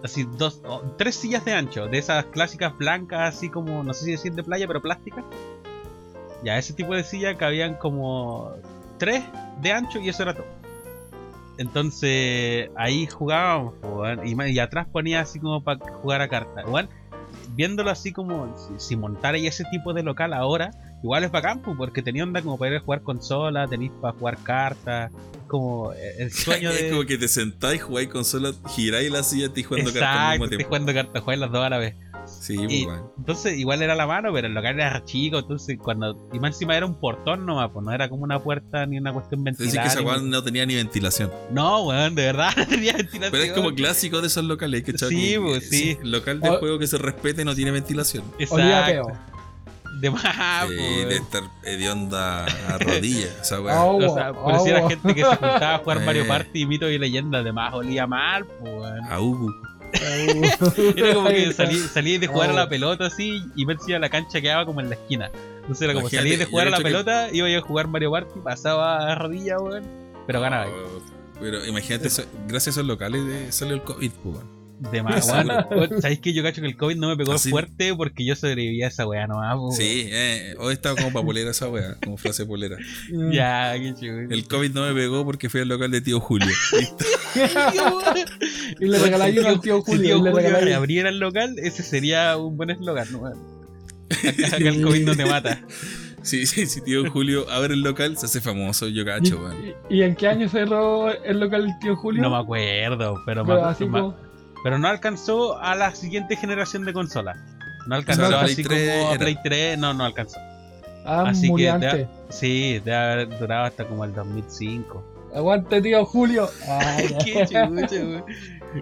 así dos o tres sillas de ancho, de esas clásicas blancas así como no sé si decir de playa, pero plásticas. Ya, ese tipo de silla cabían como tres de ancho y eso era todo. Entonces, ahí jugábamos, y, y atrás ponía así como para jugar a cartas. Weón, viéndolo así como si, si montara ahí ese tipo de local ahora, igual es bacán, po, porque tenía onda como para ir a jugar consola, tenéis para jugar cartas, como eh, el sueño es de... como que te sentáis, jugáis consola, giráis la silla y estáis jugando cartas al Exacto, mismo tiempo. jugando cartas, juegas las dos a la vez. Sí, Y- pues, weón. Entonces, igual era la mano, pero el local era chico, entonces cuando... Y más encima era un portón nomás, pues no era como una puerta ni una cuestión Es decir, ventilada. que esa un- no tenía ni ventilación. No, weón, de verdad no tenía ventilación. Pero es como clásico de esos locales, ¿cachai? Sí, Que- pues, sí. Local de O- juego que se respete no tiene ventilación. Olía Exacto. De más, Sí, pues, de estar hedionda a rodillas. Oh, O sea, por si era gente que se juntaba a jugar Mario Eh. Party, mito y leyenda, además olía mal, pues. A Ugu. Era como que salí, salí de jugar a la pelota así y me decía la cancha quedaba como en la esquina. Entonces era como Imagínate, salí de jugar a la cacho que- pelota, iba yo a jugar Mario Party, pasaba a rodilla, weón. Pero ganaba. Oh, Pero imagínate, eso- gracias a esos locales de- salió el COVID, pues, weón. De más, weón. ¿Sabéis que yo cacho que el COVID no me pegó Así- fuerte porque yo sobreviví a esa weá nomás? Sí, eh, hoy estaba como para polera esa weá, como frase polera. Ya, qué chulo. El COVID no me pegó porque fui al local de tío Julio. Listo. y le regaláis uno al tío Si Julio. tío y le Julio regaláis- reabriera el local, ese sería un buen eslogan, ¿no? Acá, acá el COVID no te mata. Sí, sí, sí, tío Julio abre el local, se hace famoso, yo cacho, weón. ¿Y, y en qué año cerró el local del tío Julio? No me acuerdo, pero, Pero así como- pero no alcanzó a la siguiente generación de consolas. No alcanzó O sea, la así Play 3 como a era. Play 3, no, no alcanzó. Ah, Así que antes. Sí, debe haber durado hasta como el 2005. Aguante, tío Julio. Ay, Qué chucha, weón.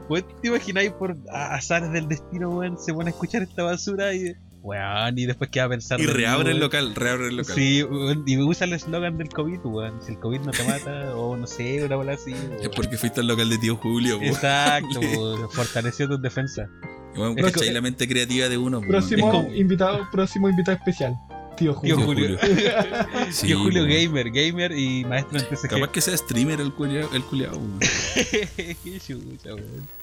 Weón, ¿Te imagináis por a- azares del destino, weón? Se pone a escuchar esta basura y. Weón, y después queda a pensar. Y reabre el local, reabre el local. Sí, y usa el eslogan del COVID, weón. Si el COVID no te mata, o no sé, una bola así. Es porque fuiste al local de tío Julio, weón. Exacto, weón, fortaleció tus defensas. Weón, Es la mente creativa de uno, weón. próximo como- invitado, próximo invitado especial. Tío Tío Julio. Julio. Sí, Tío Julio. Gamer, gamer y maestro en TCG. Capaz que sea streamer el culiao, el culiao, weón. Qué chucha, weón.